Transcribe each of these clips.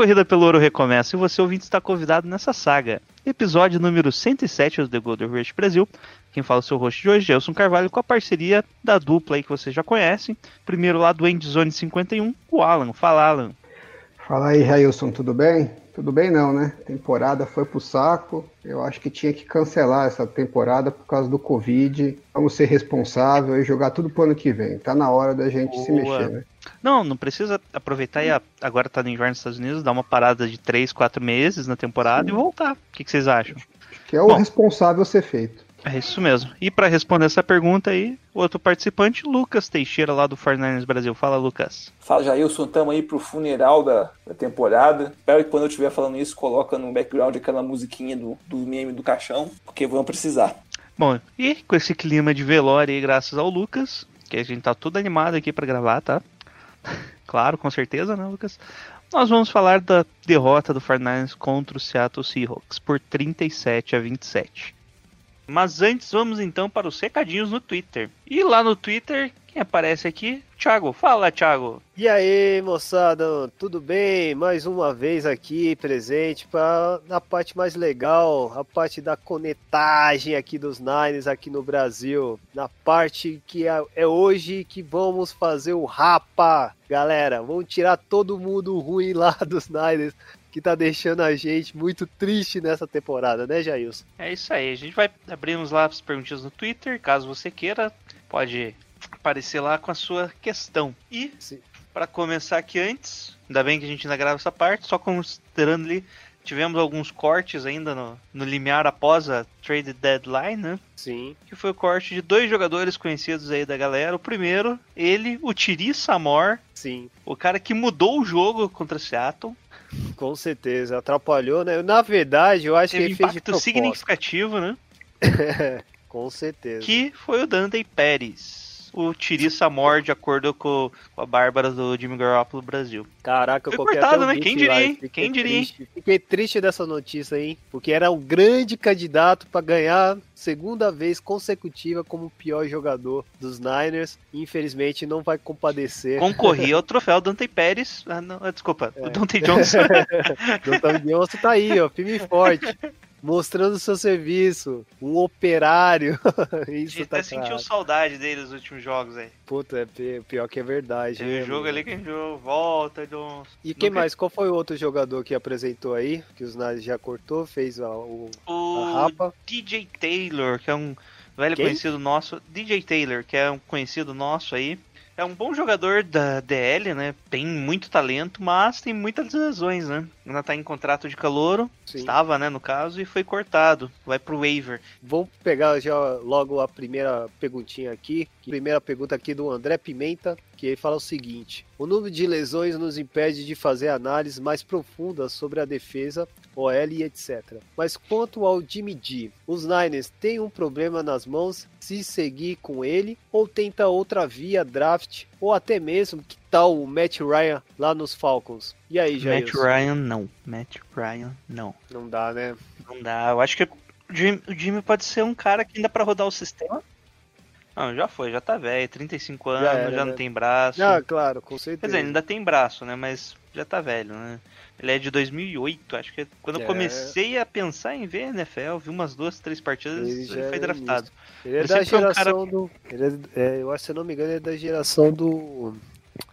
Corrida pelo ouro recomeça e você ouvinte está convidado nessa saga. Episódio número 107 do The Golden Rush Brasil. Quem fala é o seu host de hoje, Gelson Carvalho, com a parceria da dupla aí que vocês já conhecem. Primeiro lá do Endzone 51, o Alan. Fala, Alan. Fala aí, Railson, tudo bem? Tudo bem não, né? Temporada foi pro saco. Eu acho que tinha que cancelar essa temporada por causa do Covid. Vamos ser responsáveis e jogar tudo pro ano que vem. Tá na hora da gente se Boa. mexer, né? Não, não precisa aproveitar e agora tá no inverno nos Estados Unidos, dar uma parada de 3, 4 meses na temporada e voltar. O que, que vocês acham? Que é o Bom. responsável ser feito. É isso mesmo. E para responder essa pergunta aí, outro participante, Lucas Teixeira, lá do 49ers Brasil. Fala, Lucas. Fala Jailson, tamo aí pro funeral da, da temporada. Espero que quando eu estiver falando isso, coloca no background aquela musiquinha do, do meme do caixão, porque vão precisar. Bom, e com esse clima de velório aí, graças ao Lucas, que a gente tá todo animado aqui pra gravar, tá? claro, com certeza, né, Lucas? Nós vamos falar da derrota do 49ers contra o Seattle Seahawks por 37 a 27. Mas antes, vamos então para os recadinhos no Twitter. E lá no Twitter, quem aparece aqui? Thiago. Fala, Thiago. E aí, moçada, tudo bem? Mais uma vez aqui presente para na parte mais legal, a parte da conectagem aqui dos Niners aqui no Brasil, na parte que é, é hoje que vamos fazer o rapa, galera. Vamos tirar todo mundo ruim lá dos Niners que tá deixando a gente muito triste nessa temporada, né, Jailson? É isso aí, a gente vai abrir uns lá as perguntinhas no Twitter, caso você queira, pode aparecer lá com a sua questão. E, para começar aqui antes, ainda bem que a gente ainda grava essa parte, só considerando ali, tivemos alguns cortes ainda no, no limiar após a trade deadline, né? Sim. Que foi o corte de dois jogadores conhecidos aí da galera. O primeiro, ele, o Tiri Samor, Sim. o cara que mudou o jogo contra Seattle. Com certeza, atrapalhou, né? Na verdade, eu acho Teve que ele fez de propósito. significativo, né? Com certeza. que foi o Dante Pérez. O Tiri Samor, de acordo com, a Bárbara do Jimmy Garoppolo Brasil. Caraca, eu Foi cortado, né? Quem diria, hein? Quem diria, hein? triste. Fiquei triste dessa notícia aí, porque era um grande candidato para ganhar segunda vez consecutiva como o pior jogador dos Niners. Infelizmente não vai compadecer. Concorria ao troféu Dante Pérez. Ah, não, desculpa, É. o Dante Johnson. Doutor Johnson tá aí, ó, firme e forte. Mostrando o seu serviço, um operário. A Isso gente tá até sentiu claro. saudade dele nos últimos jogos aí. Puta, é pi- pior que é verdade. Né, um jogo mano? ali que a gente volta, Johnson. E quem mais? Qual foi o outro jogador que apresentou aí? Que os Niners já cortou, fez a, o, a O rapa? DJ Taylor, que é um velho Quem? conhecido nosso. DJ Taylor, que é um conhecido nosso aí. É um bom jogador da DL, né? Tem muito talento, mas tem muitas lesões, né? Ainda tá em contrato de calouro. Sim. Estava, né, no caso, e foi cortado. Vai pro waiver. Vamos pegar já logo a primeira perguntinha aqui. Primeira pergunta aqui do André Pimenta, que ele fala o seguinte: O número de lesões nos impede de fazer análises mais profundas sobre a defesa, OL e etc. Mas quanto ao Jimmy G, os Niners têm um problema nas mãos se seguir com ele ou tenta outra via draft ou até mesmo que tal o Matt Ryan lá nos Falcons? E aí, Jair? Matt Ryan, não. Matt Ryan, não. Não dá, né? Não dá. Eu acho que o Jimmy, o Jimmy pode ser um cara que ainda pra rodar o sistema. Não, já foi, já tá velho, 35 anos, já, era, não né? tem braço. Ah, claro, com Quer certeza. dizer, ele ainda tem braço, né? Mas já tá velho, né? Ele é de 2008, acho que quando eu É. comecei a pensar em ver NFL, vi umas duas, três partidas, Ele ele, foi é draftado. Ele é Ele da sempre foi um geração do. Ele é, é, eu acho, se eu não me engano, ele é da geração do.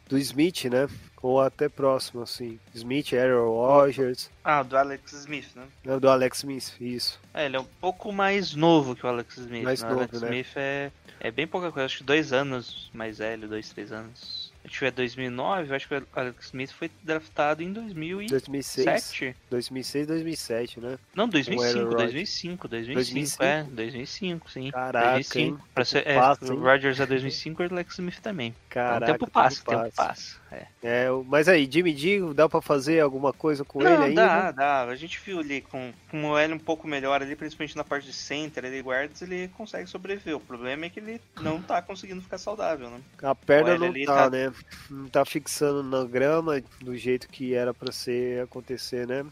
Do Smith, né? Ou até próximo, assim. Smith, Aaron Rodgers. Ah, do Alex Smith, né? Não, do Alex Smith, isso. É, ele é um pouco mais novo que o Alex Smith. Mais né? O novo, Alex né? Smith é, é bem pouca coisa, acho que dois anos mais velho, dois, três anos. Tiver 2009, eu acho que o Alex Smith foi draftado em 2007. 2006. 2006, 2007, né? Não, Aaron 2005, Rodgers. 2005, 2005, 2005? é, 2005, sim. Caraca, 2005. hein? Pra ser, é, passa? Rodgers é 2005 e o Alex Smith também. Caraca, o tempo passa, tempo passa. É. É, mas aí, Jimmy G, dá pra fazer alguma coisa com ele Não, ainda? dá, dá. A gente viu ali com, com o L um pouco melhor ali, principalmente na parte de center, ele guardas, ele consegue sobreviver. O problema é que ele não tá conseguindo ficar saudável, né? A perna não tá, tá- né? Não tá fixando na grama do jeito que era pra ser acontecer, né?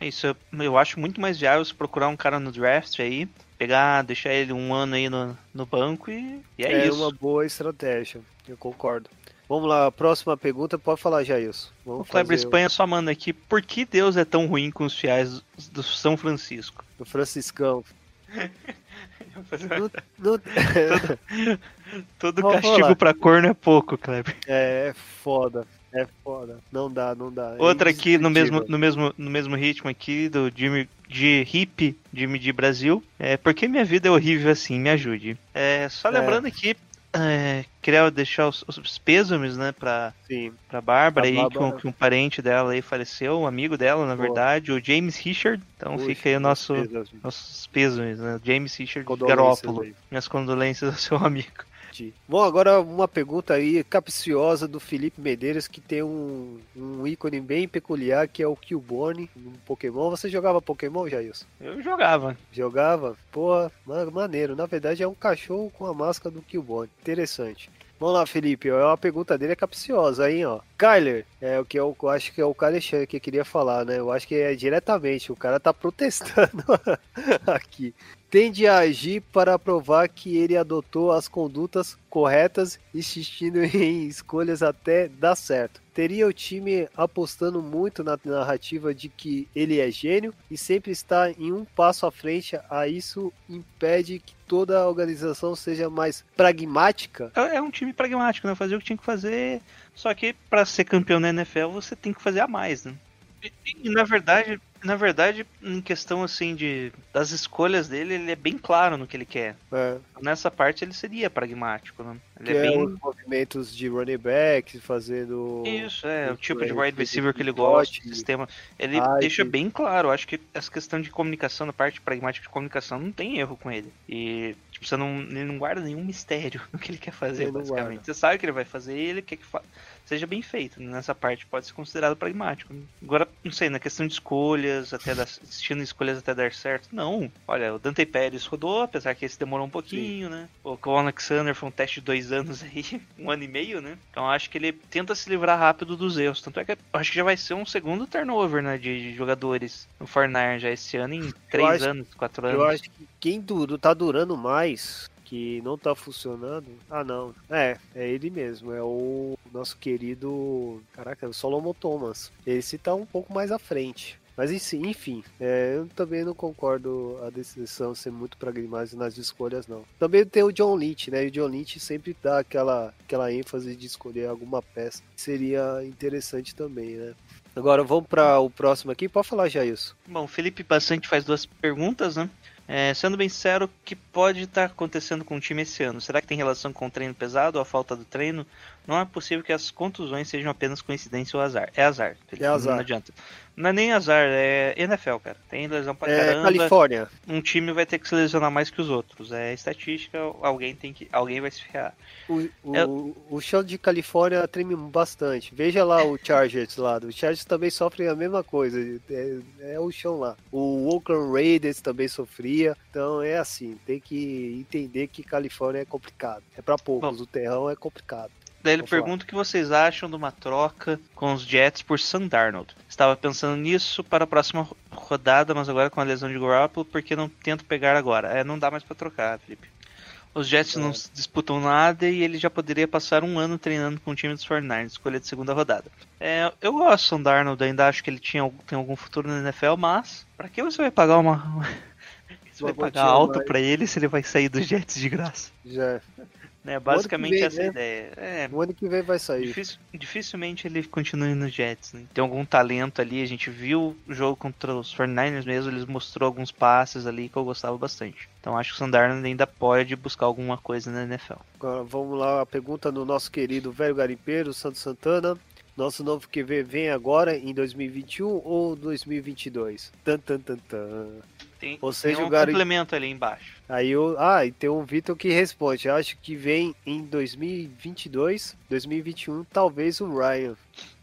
É Isso, eu, acho muito mais viável se procurar um cara no draft aí, pegar, deixar ele um ano aí no, no banco e, e é, isso. uma boa estratégia, eu concordo. Vamos lá, próxima pergunta, pode falar, Jailson. O Vamos Kleber fazer Espanha só manda aqui, por que Deus é tão ruim com os fiéis do São Francisco? o Franciscão. Não- não- Todo Vamos castigo pra corno é pouco, Kleber. é, é foda, é foda. Não dá, não dá. É Outra aqui no mesmo, no, mesmo, no mesmo ritmo aqui, do Jimmy de Hip, Jimmy de Brasil. É, por que minha vida é horrível assim? Me ajude. É, só É. lembrando aqui, é, queria deixar os, os pêsames, né, pra, Sim, pra Bárbara aí, Bárbara. que um, parente dela aí faleceu, um amigo dela, na Boa. verdade, o James Richard. Então Puxa, fica aí o nosso, beleza. nossos pêsames, né? James Richard Garópolo. Minhas condolências ao seu amigo. Bom, agora uma pergunta aí capciosa do Felipe Medeiros, que tem um, um ícone bem peculiar, que é o Killborn no Pokémon. Você jogava Pokémon, Jailson? Eu jogava. Jogava? Pô, ma- maneiro. Na verdade é um cachorro com a máscara do Killborn. Interessante. Vamos lá, Felipe. ó, A pergunta dele é capciosa, hein, ó. Kyler, é o que eu, eu acho que é o Alexandre que queria falar, né? Eu acho que é diretamente. O cara tá protestando aqui. Tende a agir para provar que ele adotou as condutas corretas, insistindo em escolhas até dar certo. Teria o time apostando muito na narrativa de que ele é gênio e sempre está em um passo à frente, a isso impede que toda a organização seja mais pragmática? É é um time pragmático, né? Fazer o que tinha que fazer. Só que pra ser campeão na NFL você tem que fazer a mais, né? E, e, na verdade, na verdade, em questão assim de das escolhas dele, ele é bem claro no que ele quer. É, Nessa parte ele seria pragmático, né? Ele que é é bem os movimentos de running back, fazendo. Isso, é, o tipo de wide receiver que ele gosta, o sistema. Ele Ah, deixa bem claro, eu acho que essa questão de comunicação, na parte pragmática de comunicação, não tem erro com ele. E, tipo, você não, ele não guarda nenhum mistério no que ele quer fazer, Ele basicamente. Você sabe o que ele vai fazer e ele quer que fa- seja bem feito. Nessa parte pode ser considerado pragmático. Agora, não sei, na questão de escolhas, até dar, assistindo escolhas até dar certo, não. Olha, o Dante Pérez rodou, apesar que esse demorou um pouquinho, né? O Con Alexander foi um teste de dois anos aí, um ano e meio, né? Então acho que ele tenta se livrar rápido dos erros. Tanto é que eu acho que já vai ser um segundo turnover, né? De, de jogadores no Fortnite já esse ano em três anos, quatro anos. Eu acho que quem duro, tá durando mais, que não tá funcionando. Ah, não. É, é ele mesmo. É o nosso querido. Caraca, o Solomon Thomas. Esse tá um pouco mais à frente. Mas enfim, é, eu também não concordo a decisão ser muito pragmática nas escolhas, não. Também tem o John Lynch, né? E o John Lynch sempre dá aquela, aquela ênfase de escolher alguma peça. Seria interessante também, né? Agora vamos para o próximo aqui. Pode falar já isso. Bom, o Felipe Bastante faz duas perguntas, né? É, sendo bem sincero, o que pode estar acontecendo com o time esse ano? Será que tem relação com o treino pesado ou a falta do treino? Não é possível que as contusões sejam apenas coincidência ou azar. É azar. É azar. Não adianta. Não é nem azar, é NFL, cara. Tem lesão pra É, caramba. Califórnia. Um time vai ter que se lesionar mais que os outros. É estatística, alguém tem que. Alguém vai se ferrar. O, o, É- o chão de Califórnia treme bastante. Veja lá o Chargers lá. O Chargers também sofre a mesma coisa. É, é o chão lá. O Oakland Raiders também sofria. Então é assim, tem que entender que Califórnia é complicado. É pra poucos, o terrão é complicado. Daí ele Vou falar. pergunta o que vocês acham de uma troca com os Jets por Sam Darnold. Estava pensando nisso para a próxima ro- rodada, mas agora com a lesão de Garoppolo, porque não tento pegar agora? É, não dá mais para trocar, Felipe. Os Jets não É. disputam nada e ele já poderia passar um ano treinando com o time dos 49ers, escolha de segunda rodada. É, eu gosto do Sam Darnold, ainda acho que ele tinha, tem algum futuro na NFL, mas para que você vai pagar uma... Você vai pagar alto mais. para ele se ele vai sair dos Jets de graça? Já. Né, basicamente vem, essa né? ideia. É, No ano que vem vai sair. Dificilmente ele continue nos Jets, né? Tem algum talento ali, a gente viu o jogo contra os 49ers mesmo, eles mostrou alguns passes ali que eu gostava bastante. Então acho que o Sandarno ainda pode buscar alguma coisa na NFL. Agora vamos lá, a pergunta do nosso querido velho garimpeiro, Santo Santana. Nosso novo QV vem agora em 2021 ou 2022? Tan, tan, tan, tan. Tem, Ou seja, tem um o Gary- complemento ali embaixo. Aí o ah, e tem um Vitor que responde. Acho que vem em 2022, 2021, talvez o Ryan,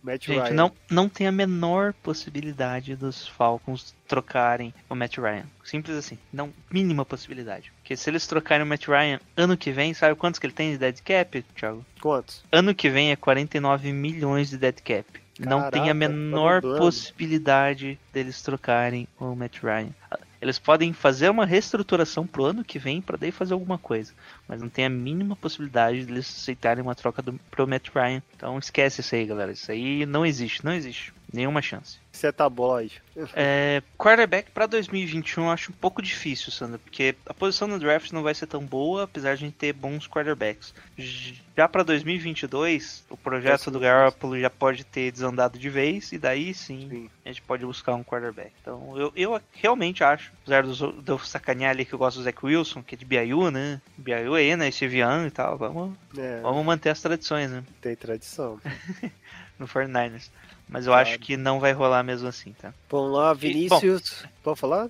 Matt Gente, Ryan. não, não tem a menor possibilidade dos Falcons trocarem o Matt Ryan. Simples assim. Não, mínima possibilidade. Porque se eles trocarem o Matt Ryan ano que vem, sabe quantos que ele tem de dead cap, Thiago? Quantos? Ano que vem é 49 milhões de dead cap. não Caraca, tem a tá menor possibilidade deles trocarem o Matt Ryan. Eles podem fazer uma reestruturação pro ano que vem para daí fazer alguma coisa, mas não tem a mínima possibilidade de eles aceitarem uma troca do, pro Matt Ryan. Então esquece isso aí, galera. Isso aí não existe, não existe. Nenhuma chance. Você é tabloide. É, quarterback para 2021 eu acho um pouco difícil, Sandra, porque a posição no draft não vai ser tão boa, apesar de a gente ter bons quarterbacks. Já para 2022, o projeto do Garoppolo já pode ter desandado de vez, e daí sim, Sim. a gente pode buscar um quarterback. Então eu, eu realmente acho, apesar de eu sacanear ali que eu gosto do Zach Wilson, que é de BYU, né? BYU é, né? Steve Young e tal, vamos, É, vamos manter as tradições, né? tem tradição. No 49ers. Mas eu acho que não vai rolar mesmo assim, tá? Vamos lá, Vinícius. Pode falar?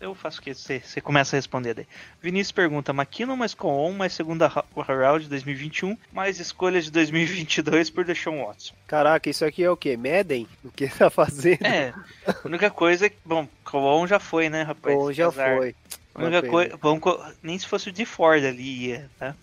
Eu faço o que você você começa a responder daí. Vinícius pergunta: McKinnon mais Coon, mais segunda round de 2021, mais escolha de 2022 por Deshaun Watson. Caraca, isso aqui é o quê? Medem? O que tá fazendo? É, a única coisa é que, bom, Coon já foi, né, rapaz? Bom, já Azar. foi. Única coisa, nem se fosse o de Ford ali ia, tá?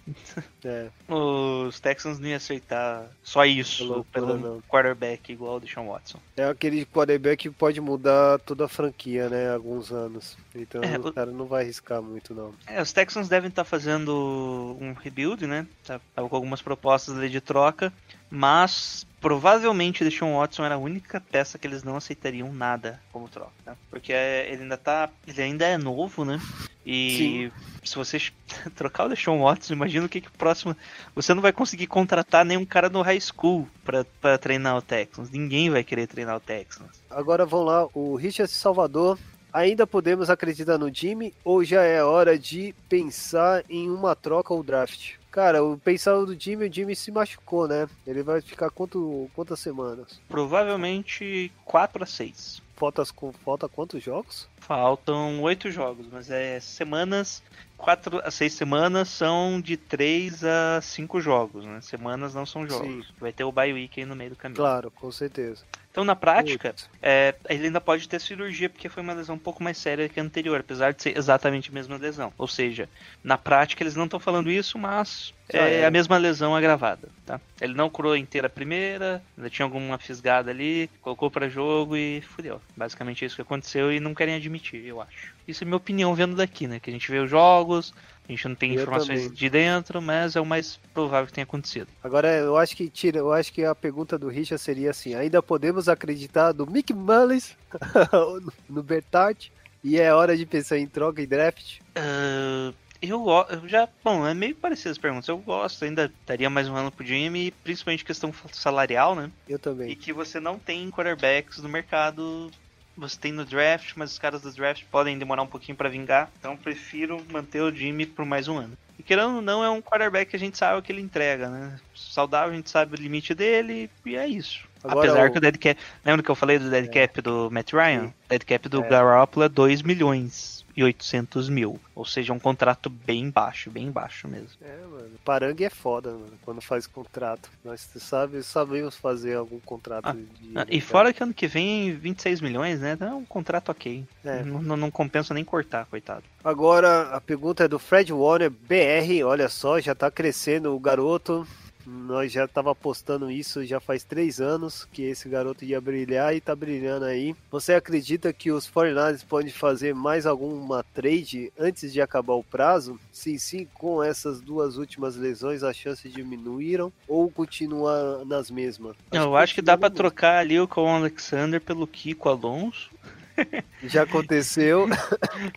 É, Os Texans não iam acertar só isso Loucura, pelo não. quarterback igual o Deshaun Watson. é aquele quarterback que pode mudar toda a franquia, né? Alguns anos. Então É, o cara não vai arriscar muito, não. É, os Texans devem estar fazendo um rebuild, né? Tá- Tava com algumas propostas ali de troca, mas provavelmente o Deshaun Watson era a única peça que eles não aceitariam nada como troca, tá? Porque é, ele ainda tá, ele ainda é novo, né? E se você trocar o Deshaun Watson, imagina o que que o próximo, você não vai conseguir contratar nenhum cara no high school pra treinar o Texans. Ninguém vai querer treinar o Texans. Agora vamos lá, o Richard Salvador. Ainda podemos acreditar no Jimmy ou já é hora de pensar em uma troca ou draft? Cara, o pensar do Jimmy, o Jimmy se machucou, né? Ele vai ficar quanto, quantas semanas? Provavelmente 4 a 6. Falta, falta quantos jogos? Faltam oito jogos, mas é semanas. Quatro a seis semanas são de três a cinco jogos, né? Semanas não são jogos. Sim. Vai ter o bye week aí no meio do caminho. Claro, com certeza. Então, na prática, é, ele ainda pode ter cirurgia porque foi uma lesão um pouco mais séria que a anterior, apesar de ser exatamente a mesma lesão. Ou seja, na prática eles não estão falando isso, mas é, é. a mesma lesão agravada, tá? Ele não curou inteira a primeira, ainda tinha alguma fisgada ali, colocou pra jogo e fudeu. Basicamente é isso que aconteceu e não querem admitir, eu acho. Isso é minha opinião vendo daqui, né? Que a gente vê os jogos, a gente não tem Eu informações também. de dentro, mas é o mais provável que tenha acontecido. Agora eu acho que tira, eu acho que a pergunta do Richard seria assim: ainda podemos acreditar do Mick Mullins no Bertart? E é hora de pensar em troca e draft? Ah, eu, eu já. Bom, é meio parecido as perguntas. Eu gosto, ainda daria mais um ano pro Jimmy, principalmente questão salarial, né? Eu E também. que você não tem quarterbacks no mercado. Você tem no draft, mas os caras do draft podem demorar um pouquinho pra vingar. Então prefiro manter o Jimmy por mais um ano. E querendo ou não, é um quarterback que a gente sabe o que ele entrega, né? Saudável, a gente sabe o limite dele e é isso. Agora Apesar o- que o dead cap. Lembra que eu falei do dead cap do Matt Ryan? Sim. Dead cap do É. Garoppolo é 2 milhões e 800 mil. Ou seja, um contrato bem baixo, bem baixo mesmo. É, mano. Parangue é foda, mano, quando faz contrato. Nós sabe, sabemos fazer algum contrato Ah, de. Ah, E fora que ano que vem 26 milhões, né? É um contrato ok. É. Não, não- não compensa nem cortar, coitado. Agora a pergunta é do Fred Warner BR. Olha só, já tá crescendo o garoto. Nós já tava apostando isso já faz três anos que esse garoto ia brilhar e tá brilhando aí. Você acredita que os 49ers podem fazer mais alguma trade antes de acabar o prazo? Sim, sim, com essas duas últimas lesões as chances diminuíram ou continuar nas mesmas? Eu acho que dá pra continua. trocar ali o Con Alexander pelo Kiko Alonso. Já aconteceu.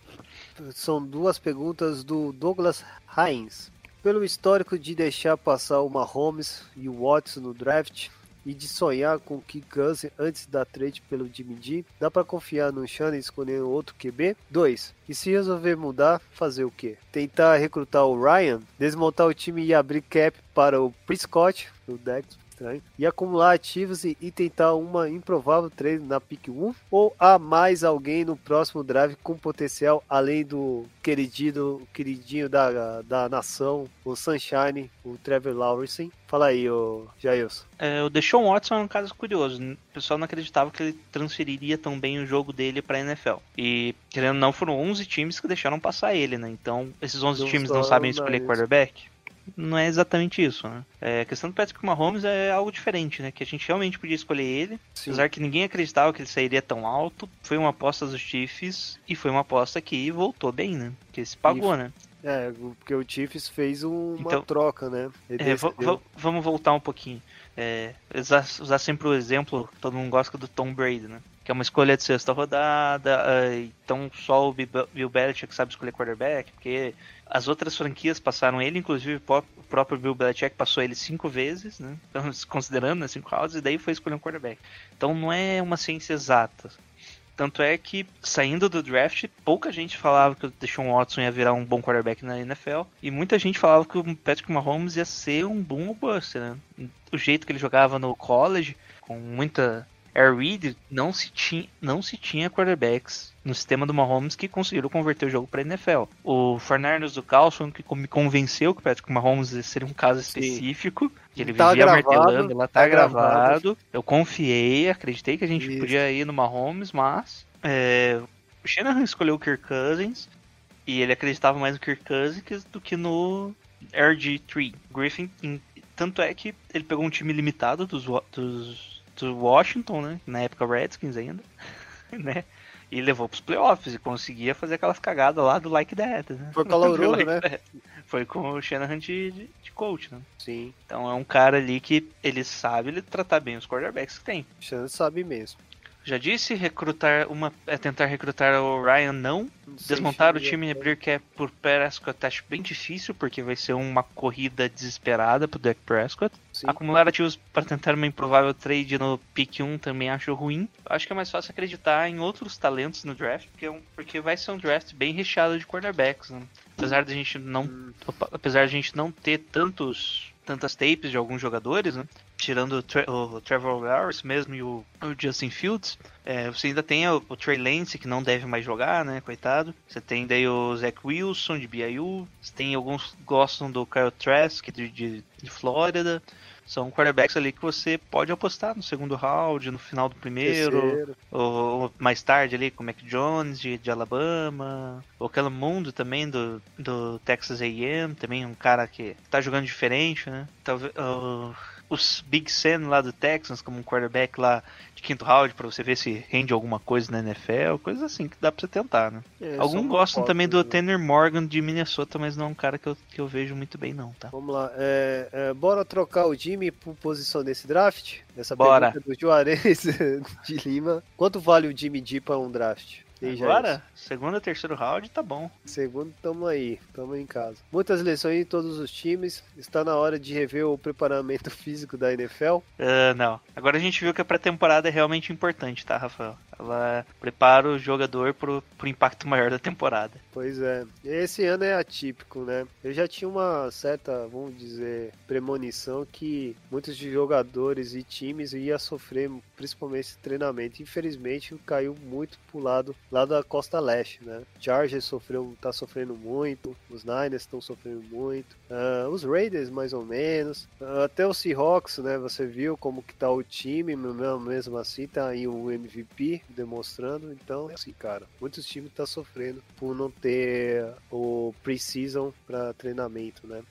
São duas perguntas do Douglas Hines. Pelo histórico de deixar passar o Mahomes e o Watson no draft e de sonhar com o Kirk Cousins antes da trade pelo Jimmy G, dá pra confiar no Shannon e escolher outro QB? 2. E se resolver mudar, fazer o quê? Tentar recrutar o Ryan, desmontar o time e abrir cap para o Prescott, o Dex estranho. E acumular ativos e, e tentar uma improvável trade na pick 1? Ou há mais alguém no próximo drive com potencial além do queridinho, queridinho da, da nação, o Sunshine, o Trevor Lawrence? Fala aí, ô Jailson. É, o Deshaun Watson é um caso curioso. O pessoal não acreditava que ele transferiria tão bem o jogo dele pra NFL. E, querendo ou não, foram 11 times que deixaram passar ele, né? Então, esses 11 Não times não sabem escolher quarterback? Não é exatamente isso, né? É, a questão do Patrick Mahomes é algo diferente, né? Que a gente realmente podia escolher ele, Sim. apesar que ninguém acreditava que ele sairia tão alto. Foi uma aposta dos Chiefs e foi uma aposta que voltou bem, né? Que se pagou, né? É, porque o Chiefs fez um- uma Então- troca, né? É, vamos voltar um pouquinho. É, usar, usar sempre o exemplo, todo mundo gosta do Tom Brady, né? Que é uma escolha de sexta rodada, ah, então só o Bill Belichick sabe escolher quarterback, porque as outras franquias passaram ele, inclusive o pró- o próprio Bill Belichick passou ele cinco vezes, né? Então, considerando, né, cinco rounds, e daí foi escolher um quarterback. Então não é uma ciência exata. Tanto é que, saindo do draft, pouca gente falava que o Deshaun Watson ia virar um bom quarterback na NFL. E muita gente falava que o Patrick Mahomes ia ser um boom ou bust, né? O jeito que ele jogava no college, com muita air read, não se tinha, não se tinha quarterbacks no sistema do Mahomes que conseguiram converter o jogo para NFL. O Fernandes do Carlson que me convenceu que o Patrick Mahomes seria um caso específico, que ele Tá vivia gravado, martelando, lá tá, tá gravado. gravado. Eu confiei, acreditei que a gente Isso. podia ir no Mahomes, mas é, o Shanahan escolheu o Kirk Cousins e ele acreditava mais no Kirk Cousins do que no RG3. Griffin, tanto é que ele pegou um time limitado dos, dos, do Washington, né? Na época Redskins ainda, né? E levou pros playoffs e conseguia fazer aquelas cagadas lá do like that, né? Foi caloroso, Like né? that. Foi com o Shanahan de, de, de coach, né? Sim, Então é um cara ali que ele sabe ele tratar bem os quarterbacks que tem. o Xan sabe mesmo. Já disse, recrutar uma é tentar recrutar o Ryan não. Desmontar o time e abrir cap por Prescott acho bem difícil, porque vai ser uma corrida desesperada pro Dak Prescott. Sim. Acumular ativos para tentar uma improvável trade no pick 1 também acho ruim. Acho que é mais fácil acreditar em outros talentos no draft, porque, é um- porque vai ser um draft bem recheado de quarterbacks. Né? Apesar de a gente não, Hum. opa, apesar de a gente não ter tantos tantas tapes de alguns jogadores, né? Tirando o, o Trevor Lawrence mesmo e o, o Justin Fields, é, você ainda tem o, o Trey Lance que não deve mais jogar, né? Coitado. Você tem daí o Zach Wilson de BYU. Você tem alguns que gostam do Kyle Trask de, de, de Flórida. São quarterbacks ali que você pode apostar no segundo round, no final do primeiro, Terceiro. ou, ou mais tarde ali com o Mac Jones de, de Alabama, o Kellen Mundo também do, do Texas A&M, também um cara que tá jogando diferente, né? Talvez uh, os Big Sen lá do Texans como um quarterback lá de quinto round pra você ver se rende alguma coisa na NFL, coisas assim que dá pra você tentar, né? É, Alguns gostam também do né? Tanner Morgan de Minnesota, mas não é um cara que eu, que eu vejo muito bem não, tá? Vamos lá. É, é, bora trocar o Jimmy por posição nesse draft? Essa Bora. pergunta do Juarez de Lima. Quanto vale o Jimmy D para um draft? Já Agora, segundo terceiro round, tá bom. isso. Segundo, tamo aí, tamo em casa. Muitas lesões em todos os times. Está na hora de rever o preparamento físico da NFL. Ah, não. Agora a gente viu que a pré-temporada é realmente importante, tá, Rafael? Ela prepara o jogador pro, pro impacto maior da temporada. Pois é. Esse ano é atípico, né? Eu já tinha uma certa, vamos dizer, premonição que muitos jogadores e times ia sofrer, principalmente esse treinamento. Infelizmente, caiu muito pro lado lá da costa leste, né? Chargers sofreu, tá sofrendo muito, os Niners estão sofrendo muito, ah, os Raiders mais ou menos, Ah, até o Seahawks, né? Você viu como que tá o time, mesmo assim tá aí o MVP demonstrando, então assim, cara, muitos times tá sofrendo por não ter o pre-season para treinamento, né?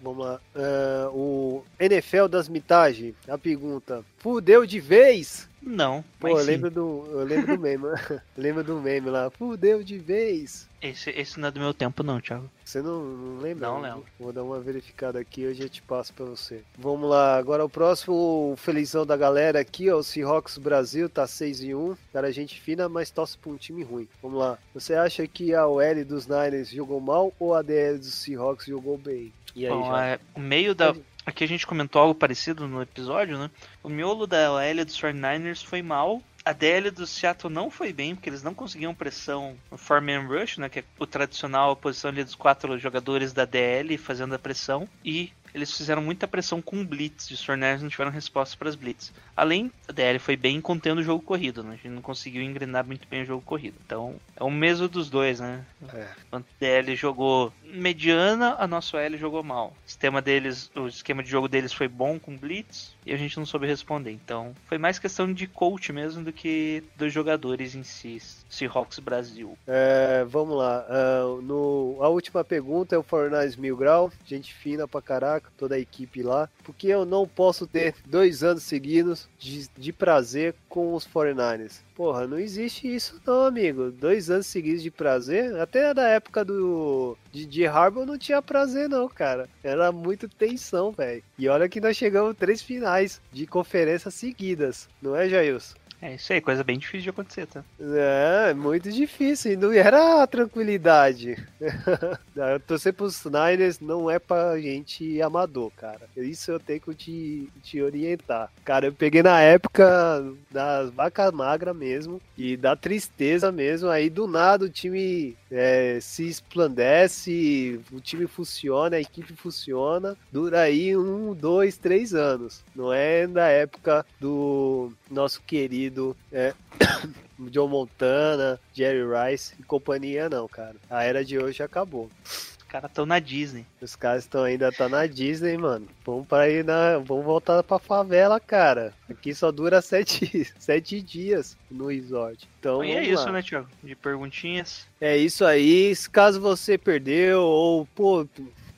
Vamos lá. Ah, o NFL das mitagens, a pergunta: fudeu de vez? Não, Pô, eu lembro do, eu lembro do meme, lembro do meme lá, fudeu de vez. Esse, esse não é do meu tempo não, Thiago. Você não, não lembra? Não lembro. Vou dar uma verificada aqui e eu já te passo pra você. Vamos lá, agora o próximo o felizão da galera aqui, ó, o Seahawks Brasil, tá 6 e 1. Cara, gente fina, mas torce pra um time ruim. Vamos lá. Você acha que a OL dos Niners jogou mal ou a DL dos Seahawks jogou bem? E aí, Bom, é, meio da. Aqui a gente comentou algo parecido no episódio, né? O miolo da OL dos 49ers foi mal. A DL do Seattle não foi bem, porque eles não conseguiam pressão no four-man rush, né? Que é o tradicional posição ali dos quatro jogadores da DL fazendo a pressão. E eles fizeram muita pressão com blitz, e os Forners não tiveram resposta para as blitz. Além, a DL foi bem contendo o jogo corrido, né? A gente não conseguiu engrenar muito bem o jogo corrido. Então, é o mesmo dos dois, né? É. A DL jogou mediana, a nossa L jogou mal. O sistema deles, o esquema de jogo deles foi bom com blitz e a gente não soube responder. Então, foi mais questão de coach mesmo do que dos jogadores em si. Seahawks Brasil. É, vamos lá. Uh, no, a última pergunta é o Fornais Mil Grau. Gente fina pra caraca, toda a equipe lá. Porque eu não posso ter dois anos seguidos de, de prazer com os 49ers. Porra, não existe isso não, amigo. Dois anos seguidos de prazer. Até da época do de, de não tinha prazer não, cara. Era muito tensão, velho. E olha que nós chegamos três finais de conferências seguidas. Não é, Jailson? É isso aí, coisa bem difícil de acontecer, tá? É, muito difícil. E não era tranquilidade. Torcer pros Niners não é pra gente amador, cara. Isso eu tenho que te, te orientar. Cara, eu peguei na época das vacas magras mesmo e da tristeza mesmo. Aí do nada o time é, se esplandece, o time funciona, a equipe funciona. Dura aí um, dois, três anos. Não é da época do nosso querido é, John Montana, Jerry Rice e companhia, não, cara. A era de hoje acabou. Os caras estão na Disney. Os caras estão ainda tá na Disney, mano. Vamos para ir na, vamos voltar pra favela, cara. Aqui só dura sete, sete dias no resort. Então, e é isso, lá. né, Thiago? De perguntinhas. É isso aí. Caso você perdeu ou pô,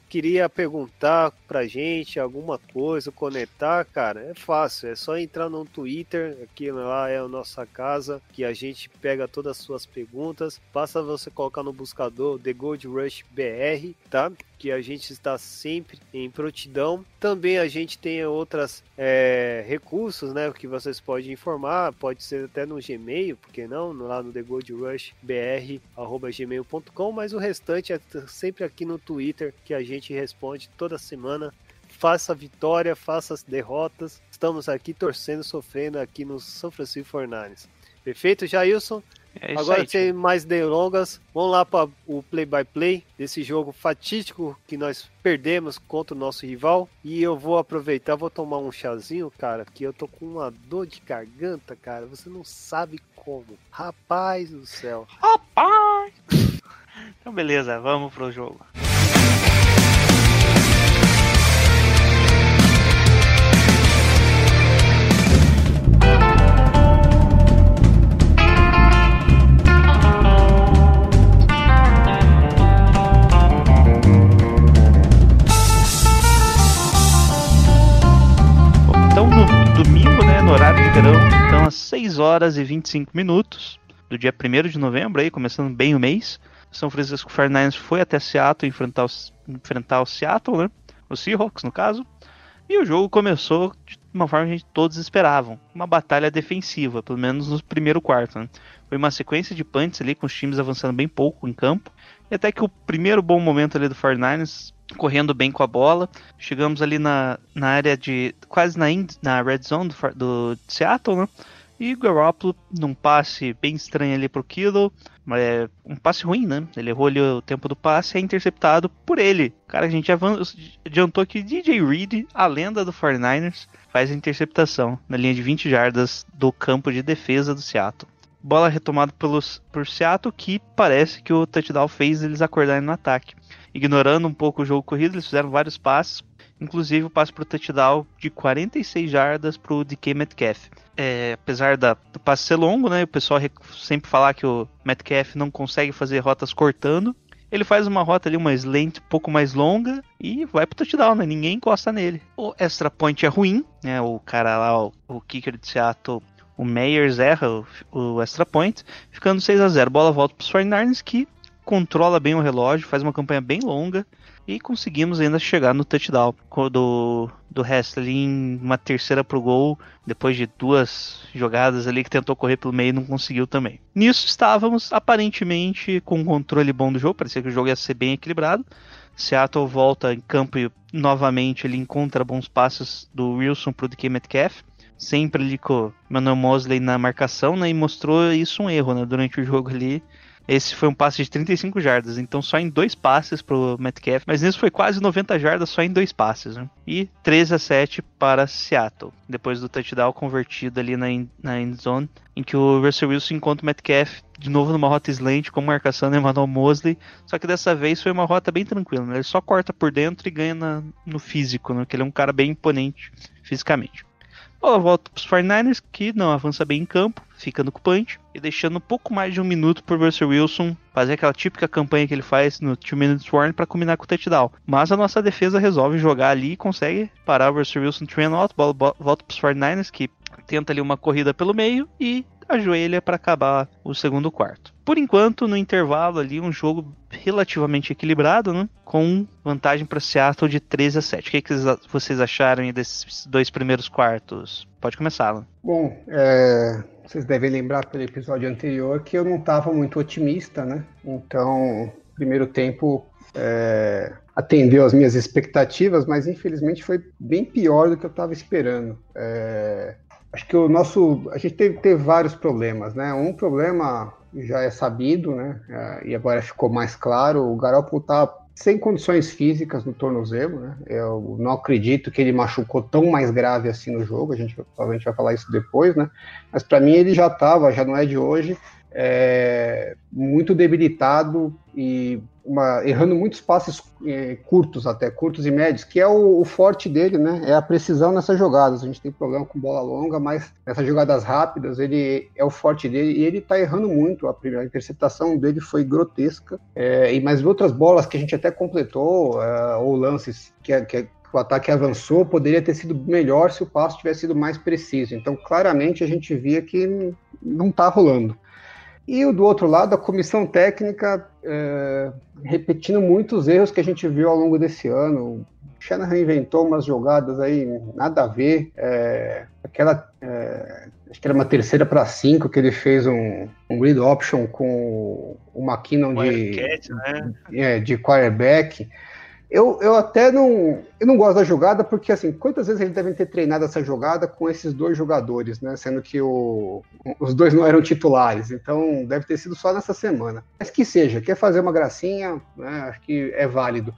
queria perguntar pra gente alguma coisa, conectar, cara, é fácil. É só entrar no Twitter, aqui lá é a nossa casa, que a gente pega todas as suas perguntas. Basta você colocar no buscador The Gold Rush BR, tá? Que a gente está sempre em prontidão. Também a gente tem outras é, recursos, né? Que vocês podem informar, pode ser até no Gmail, porque não? Lá no The Gold Rush BR, arroba gmail.com, mas o restante é sempre aqui no Twitter que a gente responde toda semana. Faça vitória, faça as derrotas. Estamos aqui torcendo, sofrendo aqui no São Francisco Fornares. Perfeito, Jailson? É Agora aí, sem mais delongas, vamos lá para o play-by-play desse jogo fatídico que nós perdemos contra o nosso rival. E eu vou aproveitar, vou tomar um chazinho, cara, que eu tô com uma dor de garganta, cara. Você não sabe como. Rapaz do céu. Rapaz! Então beleza, vamos pro jogo. Verão, então às 6 horas e 25 minutos do dia 1 de novembro, aí, começando bem o mês, São Francisco 49ers foi até Seattle enfrentar o, enfrentar o Seattle, né, os Seahawks no caso, e o jogo começou de uma forma que a gente todos esperavam, uma batalha defensiva, pelo menos no primeiro quarto. Né? Foi uma sequência de punts ali com os times avançando bem pouco em campo, e até que o primeiro bom momento ali do 49ers correndo bem com a bola. Chegamos ali na, na área de. quase na, na red zone do, do Seattle, né? E Garoppolo, num passe bem estranho ali pro Kittle, é um passe ruim, né? Ele errou ali o tempo do passe e é interceptado por ele. Cara, a gente adiantou que DJ Reed, a lenda do 49ers, faz a interceptação na linha de 20 jardas do campo de defesa do Seattle. Bola retomada pelos, por Seattle, que parece que o touchdown fez eles acordarem no ataque ignorando um pouco o jogo corrido, eles fizeram vários passes, inclusive o passe pro touchdown de 46 jardas pro DK Metcalf. É, apesar da, do passe ser longo, né, o pessoal sempre falar que o Metcalf não consegue fazer rotas cortando, ele faz uma rota ali, uma slant um pouco mais longa e vai pro touchdown, né? Ninguém encosta nele. O extra point é ruim, né? O cara lá, o, o kicker de Seattle, o Meyers erra o, o extra point, ficando 6 a 0 Bola volta pros 49ers que controla bem o relógio, faz uma campanha bem longa e conseguimos ainda chegar no touchdown do, do em uma terceira pro gol, depois de duas jogadas ali que tentou correr pelo meio e não conseguiu também. Nisso estávamos aparentemente com um controle bom do jogo, parecia que o jogo ia ser bem equilibrado. Seattle volta em campo e novamente ele encontra bons passos do Wilson pro DK Metcalf. Sempre ali com o Manuel Mosley na marcação, né? E mostrou isso um erro, né? Durante o jogo ali esse foi um passe de 35 jardas, então só em dois passes pro Metcalf, mas nisso foi quase 90 jardas só em dois passes, né? E 13 a 7 para Seattle, depois do touchdown convertido ali na, in, na end zone, em que o Russell Wilson encontra o Metcalf de novo numa rota slant com marcação do Emmanuel Mosley, só que dessa vez foi uma rota bem tranquila, né? Ele só corta por dentro e ganha na, no físico, né? Que ele é um cara bem imponente fisicamente. Bola volta para os 49ers, que não avança bem em campo, ficando com o punch e deixando um pouco mais de um minuto para Russell Wilson fazer aquela típica campanha que ele faz no 2 Minutes Warning para combinar com o touchdown. Mas a nossa defesa resolve jogar ali e consegue parar o Russell Wilson train out, bola volta para os 49ers, que tenta ali uma corrida pelo meio e ajoelha para acabar o segundo quarto. Por enquanto, no intervalo ali, um jogo relativamente equilibrado, né? Com vantagem para Seattle de 13 a 7. O que, que vocês acharam desses dois primeiros quartos? Pode começar, Alan. Bom, é, vocês devem lembrar pelo episódio anterior que eu não estava muito otimista, né? Então, primeiro tempo é, atendeu às minhas expectativas, mas infelizmente foi bem pior do que eu estava esperando. É, acho que o nosso. A gente teve, teve vários problemas, né? Um problema já é sabido, né? É, e agora ficou mais claro. O Garoppolo tá sem condições físicas no tornozelo, né? Eu não acredito que ele machucou tão mais grave assim no jogo. A gente provavelmente vai falar isso depois, né? Mas para mim ele já estava, já não é de hoje, é, muito debilitado e uma, errando muitos passes é, curtos até, curtos e médios, que é o, o, forte dele, né? É a precisão nessas jogadas. A gente tem problema com bola longa, mas nessas jogadas rápidas ele é o forte dele e ele tá errando muito. A primeira interceptação dele foi grotesca. É, e mais outras bolas que a gente até completou, é, ou lances que, que, o ataque avançou, poderia ter sido melhor se o passo tivesse sido mais preciso. Então, claramente, a gente via que não está rolando. E do outro lado, a comissão técnica é, repetindo muitos erros que a gente viu ao longo desse ano. O Shanahan inventou umas jogadas aí, nada a ver. É, aquela, é, acho que era uma terceira para cinco que ele fez um, um grid option com o McKinnon de, né? é, de quarterback. Eu, eu até não, eu não gosto da jogada porque, assim, quantas vezes eles devem ter treinado essa jogada com esses dois jogadores, né? Sendo que o, os dois não eram titulares, então deve ter sido só nessa semana. Mas que seja, quer fazer uma gracinha, né? Acho que é válido.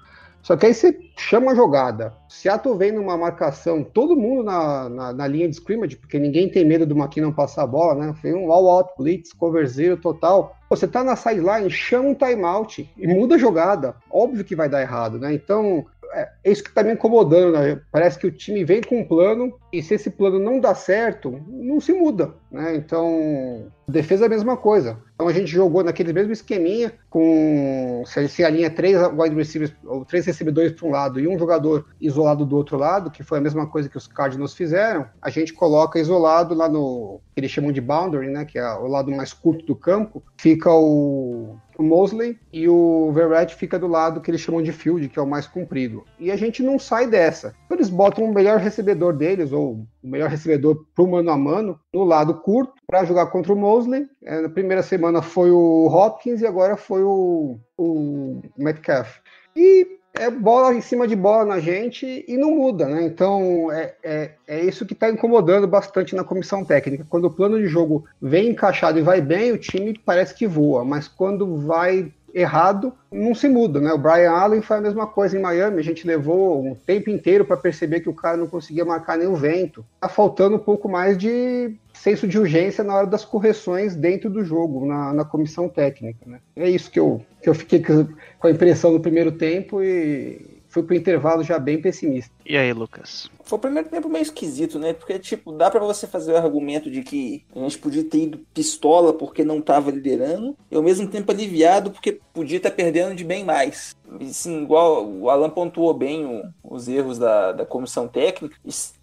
Só que aí você chama a jogada. Seattle vem numa marcação, todo mundo na, na, na, linha de scrimmage, porque ninguém tem medo do McKinnon passar a bola, né? Foi um all-out blitz, cover zero total. Você tá na sideline, chama um timeout e muda a jogada. Óbvio que vai dar errado, né? Então, é, é isso que está me incomodando, né? Parece que o time vem com um plano e se esse plano não dá certo, não se muda, né? Então, defesa é a mesma coisa. Então a gente jogou naquele mesmo esqueminha com se a linha três wide receivers ou três recebedores para um lado e um jogador isolado do outro lado, que foi a mesma coisa que os Cardinals fizeram, a gente coloca isolado lá no que eles chamam de boundary, né, que é o lado mais curto do campo, fica o o Mosley e o Verrett fica do lado que eles chamam de field, que é o mais comprido. E a gente não sai dessa. Eles botam o melhor recebedor deles, ou o melhor recebedor pro mano a mano, no lado curto, para jogar contra o Mosley. É, na primeira semana foi o Hopkins e agora foi o, o Metcalf. E é bola em cima de bola na gente e não muda, né? Então é, é, é isso que está incomodando bastante na comissão técnica. Quando o plano de jogo vem encaixado e vai bem, o time parece que voa, mas quando vai errado, não se muda, né? O Brian Allen foi a mesma coisa em Miami, a gente levou um tempo inteiro para perceber que o cara não conseguia marcar nem o vento. Tá faltando um pouco mais de senso de urgência na hora das correções dentro do jogo, na, na comissão técnica, né? É isso que eu, que eu fiquei com a impressão no primeiro tempo e fui pro intervalo já bem pessimista. E aí, Lucas? Foi o primeiro tempo meio esquisito, né? Porque, tipo, dá para você fazer o argumento de que a gente podia ter ido pistola porque não tava liderando, e ao mesmo tempo aliviado porque podia estar tá perdendo de bem mais. Assim, igual o Alan pontuou bem o, os erros da, da comissão técnica,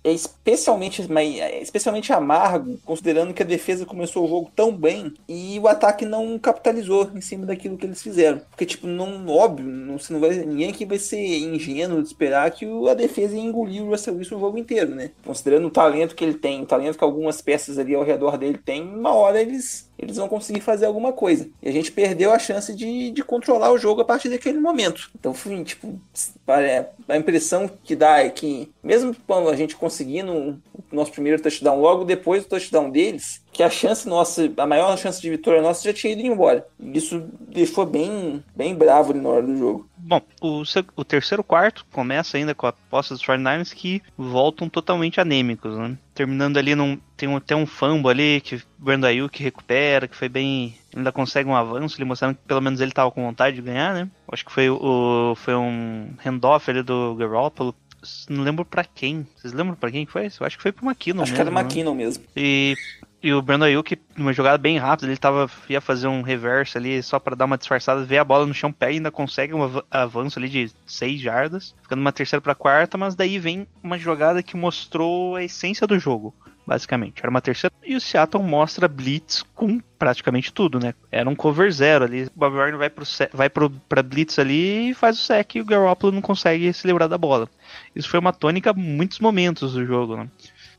é especialmente, é especialmente amargo, considerando que a defesa começou o jogo tão bem e o ataque não capitalizou em cima daquilo que eles fizeram. Porque, tipo, não, óbvio, não, não vai, ninguém aqui vai ser ingênuo de esperar que a defesa ia engolir o Russell Wilson o jogo inteiro, né? Considerando o talento que ele tem, o talento que algumas peças ali ao redor dele tem, uma hora eles, eles vão conseguir fazer alguma coisa. E a gente perdeu a chance de, de controlar o jogo a partir daquele momento. Então, fui, tipo, a impressão que dá é que, mesmo quando a gente conseguindo o nosso primeiro touchdown, logo depois do touchdown deles, que a chance nossa, a maior chance de vitória nossa já tinha ido embora. Isso deixou bem, bem bravo na hora do jogo. Bom, o, o terceiro quarto começa ainda com a posse dos 49ers que voltam totalmente anêmicos, né? Terminando ali num. Tem um, até um fumble ali que o Brandon Ayuk recupera, que foi bem. Ainda consegue um avanço, ele mostrando que pelo menos ele tava com vontade de ganhar, né? Acho que foi o. Foi um handoff ali do Garoppolo não lembro para quem. Vocês lembram para quem foi? Eu acho que foi pro McKinnon Acho mesmo, que era né? McKinnon mesmo. E e o Brandon Ayuk, numa jogada bem rápida, ele tava, ia fazer um reverse ali só para dar uma disfarçada, vê a bola no chão, pega e ainda consegue um av- avanço ali de 6 jardas, ficando uma terceira para quarta, mas daí vem uma jogada que mostrou a essência do jogo, basicamente. Era uma terceira e o Seattle mostra blitz com praticamente tudo, né? Era um cover zero ali. O Bob Wagner vai pro vai pro pra blitz ali e faz o sec e o Garoppolo não consegue se livrar da bola. Isso foi uma tônica muitos momentos do jogo, né?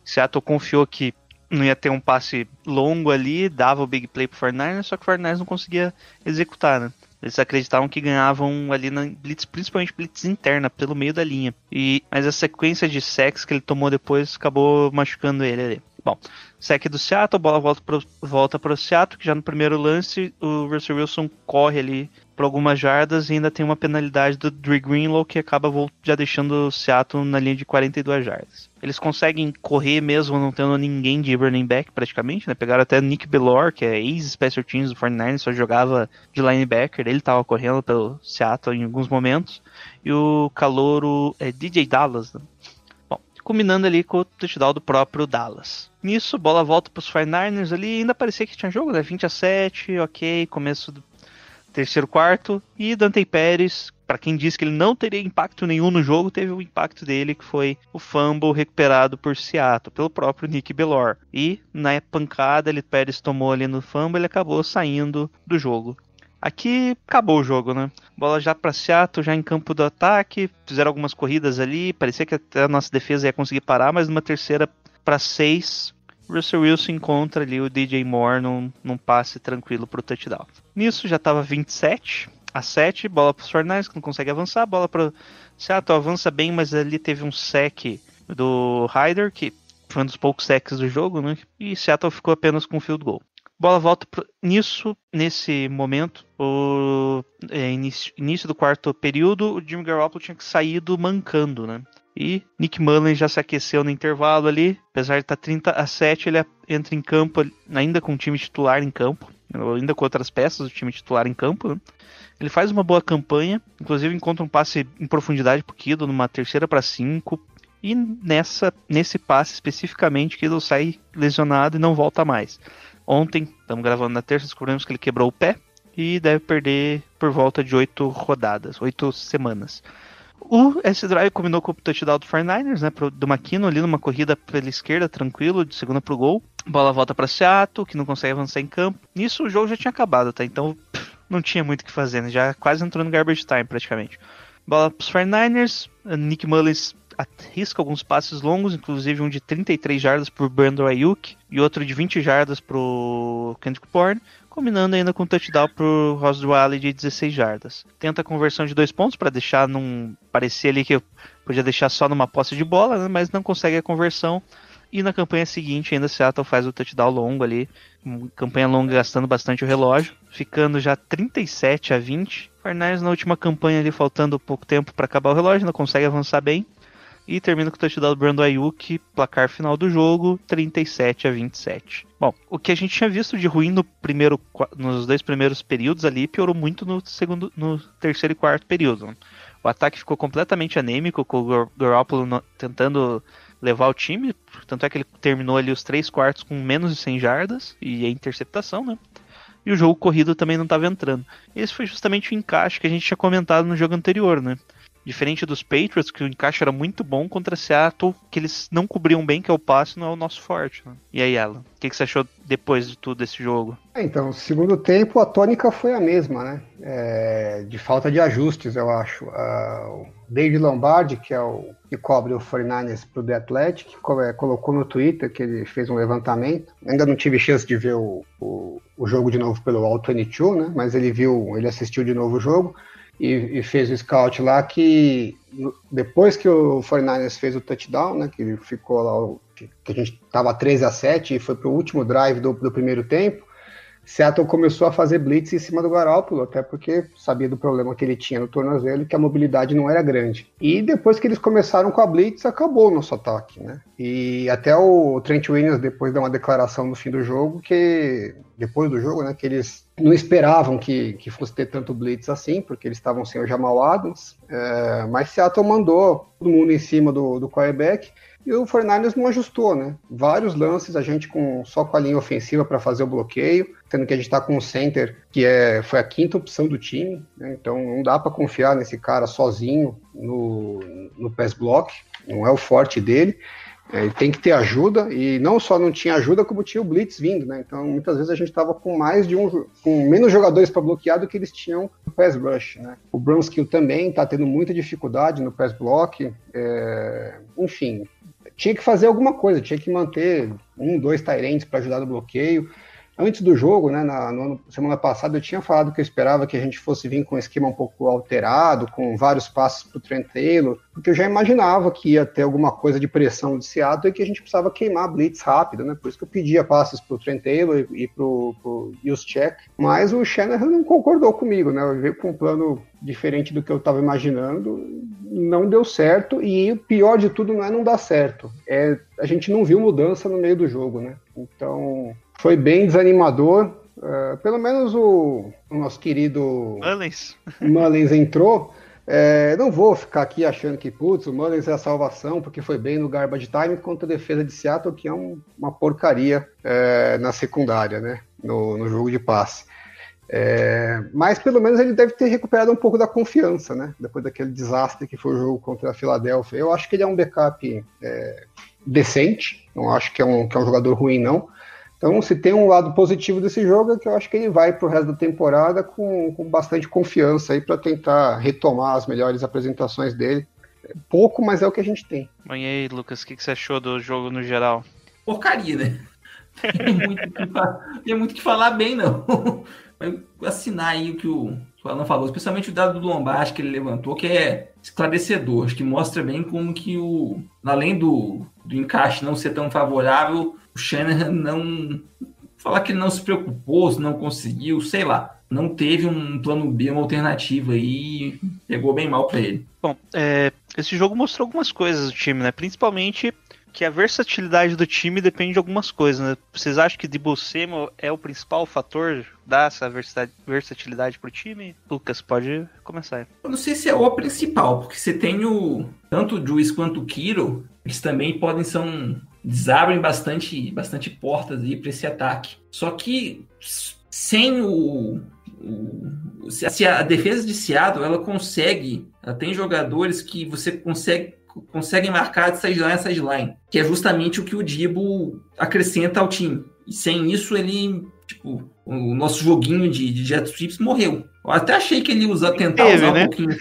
Seattle confiou que não ia ter um passe longo ali, dava o big play pro 49ers, só que o 49ers não conseguia executar, né? Eles acreditavam que ganhavam ali na blitz, principalmente blitz interna, pelo meio da linha. E mas a sequência de sacks que ele tomou depois acabou machucando ele ali. Bom, sec do Seattle, a bola volta pro, volta pro Seattle, que já no primeiro lance o Russell Wilson corre ali por algumas jardas e ainda tem uma penalidade do Dre Greenlow que acaba já deixando o Seattle na linha de 42 jardas. Eles conseguem correr mesmo não tendo ninguém de running back praticamente, né? Pegaram até Nick Bellor, que é ex-special teams do 49ers, só jogava de linebacker, ele tava correndo pelo Seattle em alguns momentos. E o calouro é DJ Dallas, né? Bom, combinando ali com o touchdown do próprio Dallas. Nisso, bola volta pros 49ers ali, ainda parecia que tinha jogo, né? 20 a 7, ok, começo do terceiro quarto. E Dante Pérez, para quem disse que ele não teria impacto nenhum no jogo, teve o impacto dele, que foi o fumble recuperado por Seattle, pelo próprio Nick Bellor. E na pancada, ele Pérez tomou ali no fumble, ele acabou saindo do jogo. Aqui acabou o jogo, né? Bola já para Seattle, já em campo do ataque, fizeram algumas corridas ali, parecia que até a nossa defesa ia conseguir parar, mas numa terceira para seis, Russell Wilson encontra ali o DJ Moore num, num passe tranquilo pro touchdown. Nisso já tava 27 a 7, bola pros 49ers que não consegue avançar, bola pro Seattle avança bem, mas ali teve um sec do Ryder, que foi um dos poucos secs do jogo, né? E Seattle ficou apenas com field goal. Bola volta pro... nisso, nesse momento, o é, início, início do quarto período, o Jimmy Garoppolo tinha que sair do mancando, né? E Nick Mullen já se aqueceu no intervalo ali, apesar de estar 30 a 7, ele entra em campo ainda com o time titular em campo, ainda com outras peças do time titular em campo, né? Ele faz uma boa campanha, inclusive encontra um passe em profundidade pro Kido numa terceira para 5, e nessa nesse passe especificamente Kido sai lesionado e não volta mais. Ontem, estamos gravando na terça, descobrimos que ele quebrou o pé e deve perder por volta de oito rodadas, oito semanas. O S-Drive combinou com o touchdown do 49ers, né, pro, do McKinnon ali numa corrida pela esquerda, tranquilo, de segunda pro gol. Bola volta para Seattle, que não consegue avançar em campo. Nisso o jogo já tinha acabado, tá? Então pff, não tinha muito o que fazer, né? Já quase entrou no garbage time praticamente. Bola pros 49ers, Nick Mullins arrisca alguns passes longos, inclusive um de 33 jardas por Brandon Ayuk e outro de 20 jardas pro Kendrick Bourne, combinando ainda com um touchdown pro Ross Dwally de 16 jardas. Tenta a conversão de dois pontos para deixar num parecer ali que podia deixar só numa posse de bola, né, mas não consegue a conversão. E na campanha seguinte ainda Seattle faz o touchdown longo ali, campanha longa gastando bastante o relógio, ficando já 37 a 20. Fernandes na última campanha ali faltando pouco tempo para acabar o relógio, não consegue avançar bem e termina com o touchdown do Brandon Ayuk, placar final do jogo, 37 a 27. Bom, o que a gente tinha visto de ruim no primeiro, nos dois primeiros períodos ali piorou muito no segundo, no terceiro e quarto período. O ataque ficou completamente anêmico, com o Garoppolo tentando levar o time, tanto é que ele terminou ali os três quartos com menos de 100 jardas e a interceptação, né? E o jogo corrido também não estava entrando. Esse foi justamente o encaixe que a gente tinha comentado no jogo anterior, né? Diferente dos Patriots, que o encaixe era muito bom contra Seattle, que eles não cobriam bem, que é o passe, não é o nosso forte. Né? E aí, Alan, o que, que, você achou depois de tudo desse jogo? É, então, segundo tempo, a tônica foi a mesma, né? É, de falta de ajustes, eu acho. Uh, o David Lombardi, que é o que cobre o 49ers pro The Athletic, colocou no Twitter que ele fez um levantamento. Ainda não tive chance de ver o, o, o jogo de novo pelo All 22, né? Mas ele viu, ele assistiu de novo o jogo e, e fez o scout lá que depois que o 49ers fez o touchdown, né, que ficou lá, que a gente estava 13 a 7 e foi para o último drive do, do primeiro tempo, Seattle começou a fazer blitz em cima do Garoppolo, até porque sabia do problema que ele tinha no tornozelo e que a mobilidade não era grande. E depois que eles começaram com a blitz, acabou o nosso ataque, né? E até o Trent Williams depois deu uma declaração no fim do jogo que depois do jogo, né, que eles não esperavam que, que fosse ter tanto blitz assim, porque eles estavam sem o Jamal Adams, é, mas Seattle mandou todo mundo em cima do, do quarterback e o 49ers não ajustou, né? Vários lances, a gente com só com a linha ofensiva para fazer o bloqueio, sendo que a gente está com o center, que é, foi a quinta opção do time, né? então não dá para confiar nesse cara sozinho no, no pass block, não é o forte dele. É, ele tem que ter ajuda, e não só não tinha ajuda, como tinha o Blitz vindo, né? Então, muitas vezes a gente estava com mais de um. com menos jogadores para bloquear do que eles tinham no pass rush, né? O Brunskill também está tendo muita dificuldade no pass block. É, enfim, tinha que fazer alguma coisa, tinha que manter um, dois Tyrants para ajudar no bloqueio. Antes do jogo, né, na semana passada, eu tinha falado que eu esperava que a gente fosse vir com um esquema um pouco alterado, com vários passos para o Trent Taylor, porque eu já imaginava que ia ter alguma coisa de pressão de Seattle e que a gente precisava queimar blitz rápido, né? Por isso que eu pedia passes para o Trent Taylor e para o Juszczyk. Mas o Shanahan não concordou comigo, né? Veio com um plano diferente do que eu estava imaginando, não deu certo e o pior de tudo não é não dar certo, é a gente não viu mudança no meio do jogo, né? Então foi bem desanimador. Uh, pelo menos o, o, nosso querido Mullins, Mullins entrou. É, não vou ficar aqui achando que, putz, o Mullins é a salvação, porque foi bem no garbage time contra a defesa de Seattle, que é um, uma porcaria é, na secundária, né? No, no jogo de passe. É, mas pelo menos ele deve ter recuperado um pouco da confiança, né? Depois daquele desastre que foi o jogo contra a Filadélfia. Eu acho que ele é um backup é, decente, não acho que é, um, que é um jogador ruim, não. Então, se tem um lado positivo desse jogo, é que eu acho que ele vai para o resto da temporada com, com bastante confiança aí para tentar retomar as melhores apresentações dele. Pouco, mas é o que a gente tem. E aí, Lucas, o que, que você achou do jogo no geral? Porcaria, né? Tem muito que, tem muito que falar bem, não. Vai assinar aí o que o, o Alan falou, especialmente o dado do Lombardi que ele levantou, que é esclarecedor, acho que mostra bem como que o, além do, do encaixe não ser tão favorável, o Shanahan não. Falar que ele não se preocupou, se não conseguiu, sei lá. Não teve um plano B, uma alternativa aí, pegou bem mal para ele. Bom, é, esse jogo mostrou algumas coisas do time, né? Principalmente que a versatilidade do time depende de algumas coisas, né? Vocês acham que Samuel é o principal fator dar essa versatilidade pro time? Lucas, pode começar. Eu não sei se é o principal, porque você tem o tanto o Juiz quanto o Kiro, eles também podem são eles abrem bastante, bastante portas aí para esse ataque. Só que sem o, o se a defesa de Seattle ela consegue, ela tem jogadores que você consegue conseguem marcar de sideline a sideline, que é justamente o que o Dibo acrescenta ao time. E sem isso ele, tipo, o nosso joguinho de, de jet sweeps morreu. Eu até achei que ele ia usar, tentar Teve, usar né? um pouquinho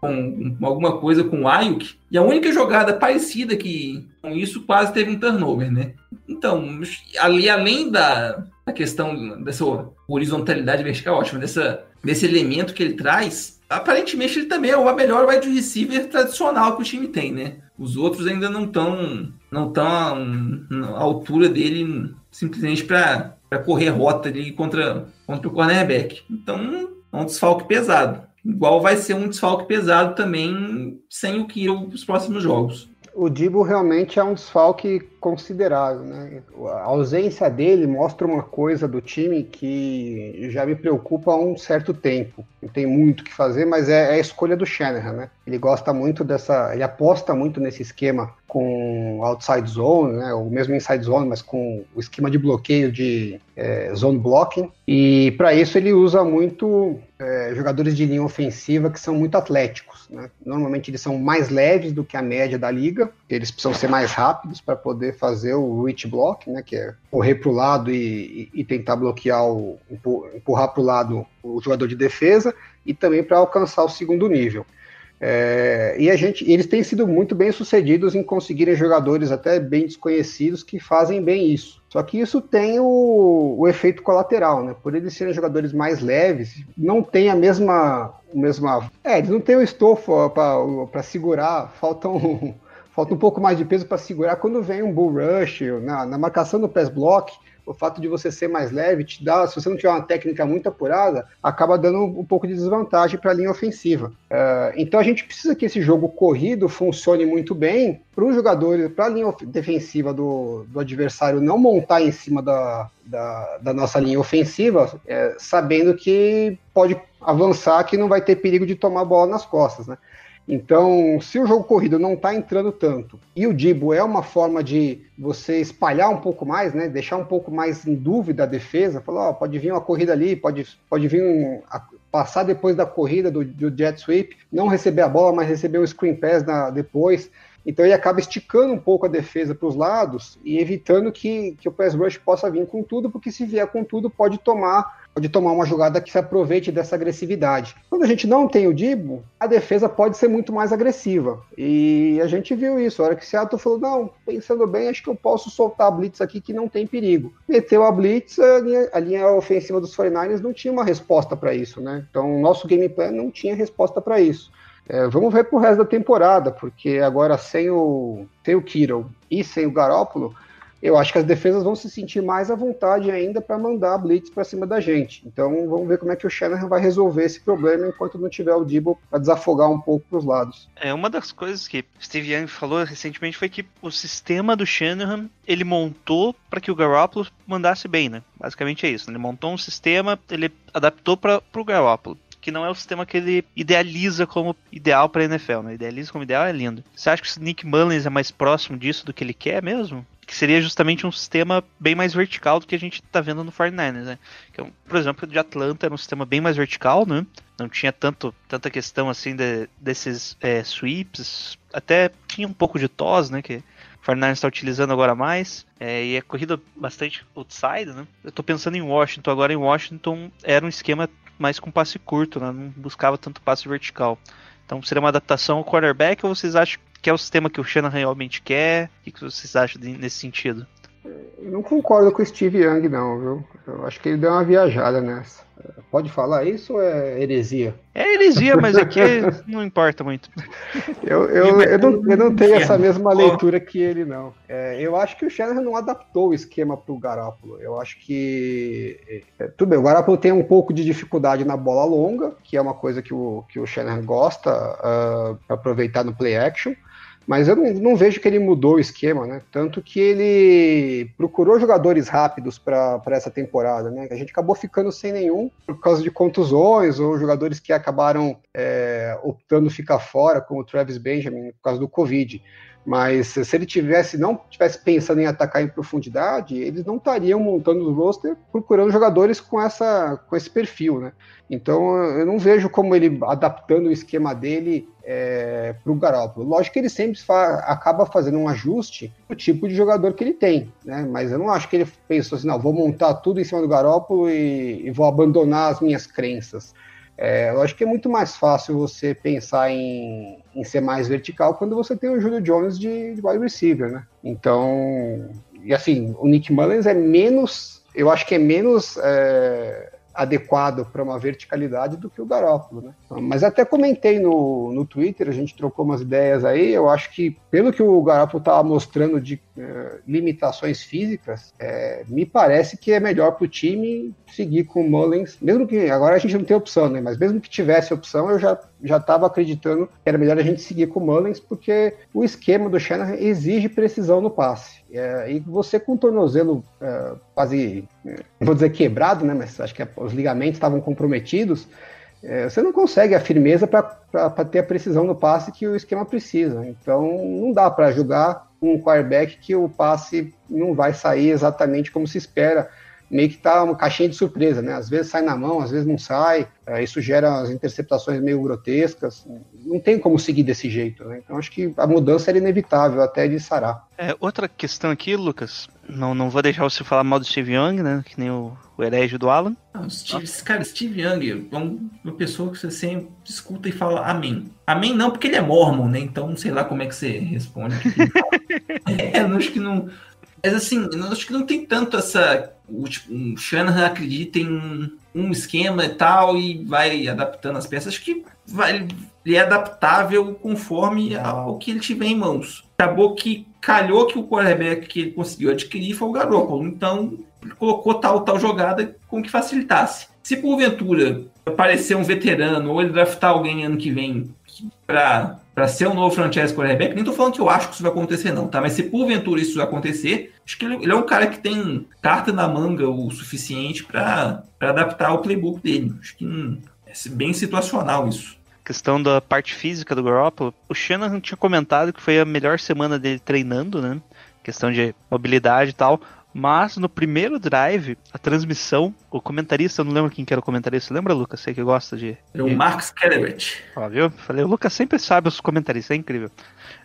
com, com, alguma coisa com o Ayuk. E a única jogada parecida que com isso quase teve um turnover, né? Então, ali além da, da questão dessa horizontalidade vertical, ótima, dessa, desse elemento que ele traz, aparentemente ele também é o melhor wide receiver tradicional que o time tem, né? Os outros ainda não estão não tão à altura dele simplesmente para correr rota ali contra, contra o cornerback. Então, é um desfalque pesado. Igual vai ser um desfalque pesado também sem o Kiro nos próximos jogos. O Dibo realmente é um desfalque considerável, né? A ausência dele mostra uma coisa do time que já me preocupa há um certo tempo. Não tem muito o que fazer, mas é, é a escolha do Shanahan, né? Ele gosta muito dessa, ele aposta muito nesse esquema com outside zone, né? Ou mesmo inside zone, mas com o esquema de bloqueio de é, zone blocking. E para isso ele usa muito é, jogadores de linha ofensiva que são muito atléticos. Né? Normalmente eles são mais leves do que a média da liga. Eles precisam ser mais rápidos para poder fazer o reach block, né, que é correr para o lado e, e, tentar bloquear, o, empurrar para o lado o jogador de defesa, e também para alcançar o segundo nível. É, e a gente, eles têm sido muito bem sucedidos em conseguirem jogadores até bem desconhecidos que fazem bem isso. Só que isso tem o, o efeito colateral, né? Por eles serem jogadores mais leves, não tem a mesma, o mesma, é, eles não têm o estofo para segurar, faltam falta um pouco mais de peso para segurar quando vem um bull rush na, na marcação do pass block o fato de você ser mais leve te dá, se você não tiver uma técnica muito apurada, acaba dando um pouco de desvantagem para a linha ofensiva. Uh, então a gente precisa que esse jogo corrido funcione muito bem para os jogadores, para a linha defensiva do, do, adversário não montar em cima da, da, da nossa linha ofensiva, é, sabendo que pode avançar, que não vai ter perigo de tomar a bola nas costas, né? Então, se o jogo corrido não está entrando tanto e o Dibo é uma forma de você espalhar um pouco mais, né, deixar um pouco mais em dúvida a defesa, falar, pode vir uma corrida ali, pode, pode vir um, a, passar depois da corrida do, do, jet sweep, não receber a bola, mas receber um screen pass na, depois. Então ele acaba esticando um pouco a defesa para os lados e evitando que, que o pass rush possa vir com tudo, porque se vier com tudo pode tomar pode tomar uma jogada que se aproveite dessa agressividade. Quando a gente não tem o Dibo, a defesa pode ser muito mais agressiva. E a gente viu isso. A hora que Seattle falou, não, pensando bem, acho que eu posso soltar a blitz aqui que não tem perigo. Meteu a blitz, a linha, a linha ofensiva dos 49ers não tinha uma resposta para isso, né? Então o nosso game plan não tinha resposta para isso. É, vamos ver pro resto da temporada, porque agora sem o, sem o Kittle e sem o Garópolo, eu acho que as defesas vão se sentir mais à vontade ainda para mandar a blitz para cima da gente. Então vamos ver como é que o Shanahan vai resolver esse problema enquanto não tiver o Debo para desafogar um pouco para os lados. É uma das coisas que Steve Young falou recentemente foi que o sistema do Shanahan ele montou para que o Garoppolo mandasse bem, né? Basicamente é isso. Ele montou um sistema, ele adaptou para o Garoppolo que não é o sistema que ele idealiza como ideal para a NFL, né? Idealiza como ideal é lindo. Você acha que o Nick Mullins é mais próximo disso do que ele quer mesmo? que seria justamente um sistema bem mais vertical do que a gente está vendo no 49ers, né? Que, por exemplo, o de Atlanta era um sistema bem mais vertical, né? Não tinha tanto, tanta questão assim de, desses é, sweeps, até tinha um pouco de tos, né? Que o 49ers está utilizando agora mais, é, e é corrida bastante outside, né? Eu estou pensando em Washington, agora em Washington era um esquema mais com passe curto, né? Não buscava tanto passe vertical. Então seria uma adaptação ao quarterback ou vocês acham que é o sistema que o Shannon realmente quer? O que vocês acham nesse sentido? Eu não concordo com o Steve Young, não, viu? Eu acho que ele deu uma viajada nessa. Pode falar isso ou é heresia? É heresia, mas aqui não importa muito. Eu, eu, eu, não, eu não tenho essa mesma leitura que ele, não. É, eu acho que o Shanahan não adaptou o esquema para o Garoppolo. Eu acho que. É, tudo bem, o Garoppolo tem um pouco de dificuldade na bola longa, que é uma coisa que o, que o Shanahan gosta uh, para aproveitar no play action. Mas eu não, não, vejo que ele mudou o esquema, né? Tanto que ele procurou jogadores rápidos para essa temporada, né? A gente acabou ficando sem nenhum por causa de contusões ou jogadores que acabaram é, optando ficar fora, como o Travis Benjamin, por causa do Covid. Mas se ele tivesse não tivesse pensando em atacar em profundidade, eles não estariam montando o roster procurando jogadores com essa com esse perfil, né? Então eu não vejo como ele adaptando o esquema dele é, para o Garoppolo. Lógico que ele sempre fa acaba fazendo um ajuste do tipo de jogador que ele tem, né? Mas eu não acho que ele pensou assim, não, vou montar tudo em cima do Garoppolo e, e vou abandonar as minhas crenças. É, acho que é muito mais fácil você pensar em, em ser mais vertical quando você tem o Julio Jones de, de wide receiver, né? Então, e assim, o Nick Mullins é menos, eu acho que é menos é, adequado para uma verticalidade do que o Garópolo, né? Mas até comentei no, no Twitter, a gente trocou umas ideias aí, eu acho que pelo que o Garópolo estava mostrando de é, limitações físicas, é, me parece que é melhor para o time seguir com o Mullins, mesmo que agora a gente não tem opção, né? Mas mesmo que tivesse opção, eu já já estava acreditando que era melhor a gente seguir com o Mullins, porque o esquema do Shanahan exige precisão no passe. É, e você com o tornozelo é, quase, é, vou dizer quebrado, né? Mas acho que os ligamentos estavam comprometidos. É, você não consegue a firmeza para ter a precisão no passe que o esquema precisa. Então não dá para jogar um quarterback que o passe não vai sair exatamente como se espera meio que tá uma caixinha de surpresa, né? Às vezes sai na mão, às vezes não sai. É, isso gera as interceptações meio grotescas. Não tem como seguir desse jeito, né? Então acho que a mudança era inevitável até de sarar. É, outra questão aqui, Lucas, não, não vou deixar você falar mal do Steve Young, né? Que nem o, o herege do Alan. Não, Steve, cara, Steve Young é um- uma pessoa que você sempre escuta e fala amém. Amém não, porque ele é mormon, né? Então, não sei lá como é que você responde. é, eu acho que não... Mas assim, eu acho que não tem tanto essa... O, tipo, o Shanahan acredita em um esquema e tal e vai adaptando as peças. Acho que vai, ele é adaptável conforme ao que ele tiver em mãos. Acabou que calhou que o quarterback que ele conseguiu adquirir foi o Garoppolo. Então, ele colocou tal tal jogada com que facilitasse. Se porventura aparecer um veterano ou ele draftar alguém ano que vem para para ser um novo franchise quarterback, nem tô falando que eu acho que isso vai acontecer não, tá? Mas se porventura isso acontecer, acho que ele, é um cara que tem carta na manga o suficiente para adaptar o playbook dele. Acho que hum, é bem situacional isso. Questão da parte física do Garoppolo, o Shanahan tinha comentado que foi a melhor semana dele treinando, né? Questão de mobilidade e tal. Mas no primeiro drive, a transmissão, o comentarista, eu não lembro quem que era o comentarista, lembra, Lucas? Você que gosta de. É o de- Marcus Kellerich. Ó, viu? Falei, o Lucas sempre sabe os comentaristas, é incrível.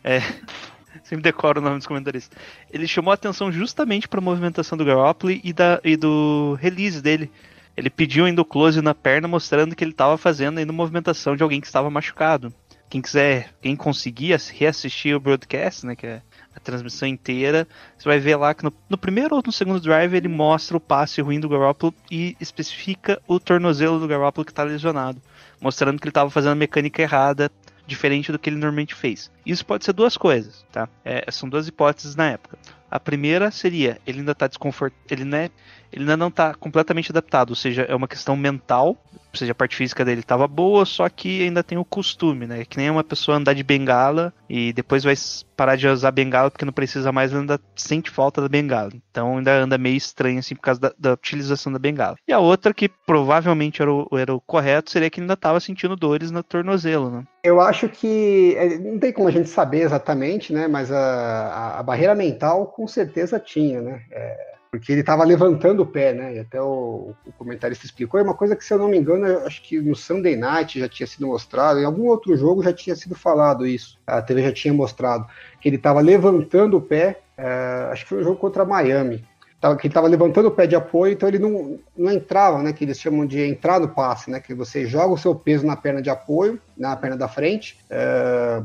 É, sempre decora o nome dos comentaristas. Ele chamou a atenção justamente para a movimentação do Garoppolo e, da, e do release dele. Ele pediu ainda o close na perna, mostrando que ele estava fazendo ainda movimentação de alguém que estava machucado. Quem quiser, quem conseguir ass- reassistir o broadcast, né, que é a transmissão inteira, você vai ver lá que no, no primeiro ou no segundo drive ele mostra o passe ruim do Garoppolo e especifica o tornozelo do Garoppolo que está lesionado mostrando que ele estava fazendo a mecânica errada, diferente do que ele normalmente fez. Isso pode ser duas coisas, tá? É, são duas hipóteses na época. A primeira seria, ele ainda está desconfortável, ele, né, ele ainda não está completamente adaptado, ou seja, é uma questão mental, ou seja, a parte física dele estava boa, só que ainda tem o costume, né? Que nem uma pessoa andar de bengala e depois vai parar de usar bengala porque não precisa mais, ainda sente falta da bengala. Então ainda anda meio estranho assim por causa da, da utilização da bengala. E a outra, que provavelmente era o, era o correto, seria que ainda estava sentindo dores no tornozelo, né? Eu acho que é, não tem como a gente saber exatamente, né? Mas a, a- a barreira mental com certeza tinha, né? É, porque ele estava levantando o pé, né? E até o, o comentarista explicou. É uma coisa que, se eu não me engano, acho que no Sunday Night já tinha sido mostrado, em algum outro jogo já tinha sido falado isso. A TV já tinha mostrado que ele estava levantando o pé. é, acho que foi um jogo contra Miami. Que ele estava levantando o pé de apoio, então ele não, não entrava, né? Que eles chamam de entrar no passe, né? Que você joga o seu peso na perna de apoio, na perna da frente,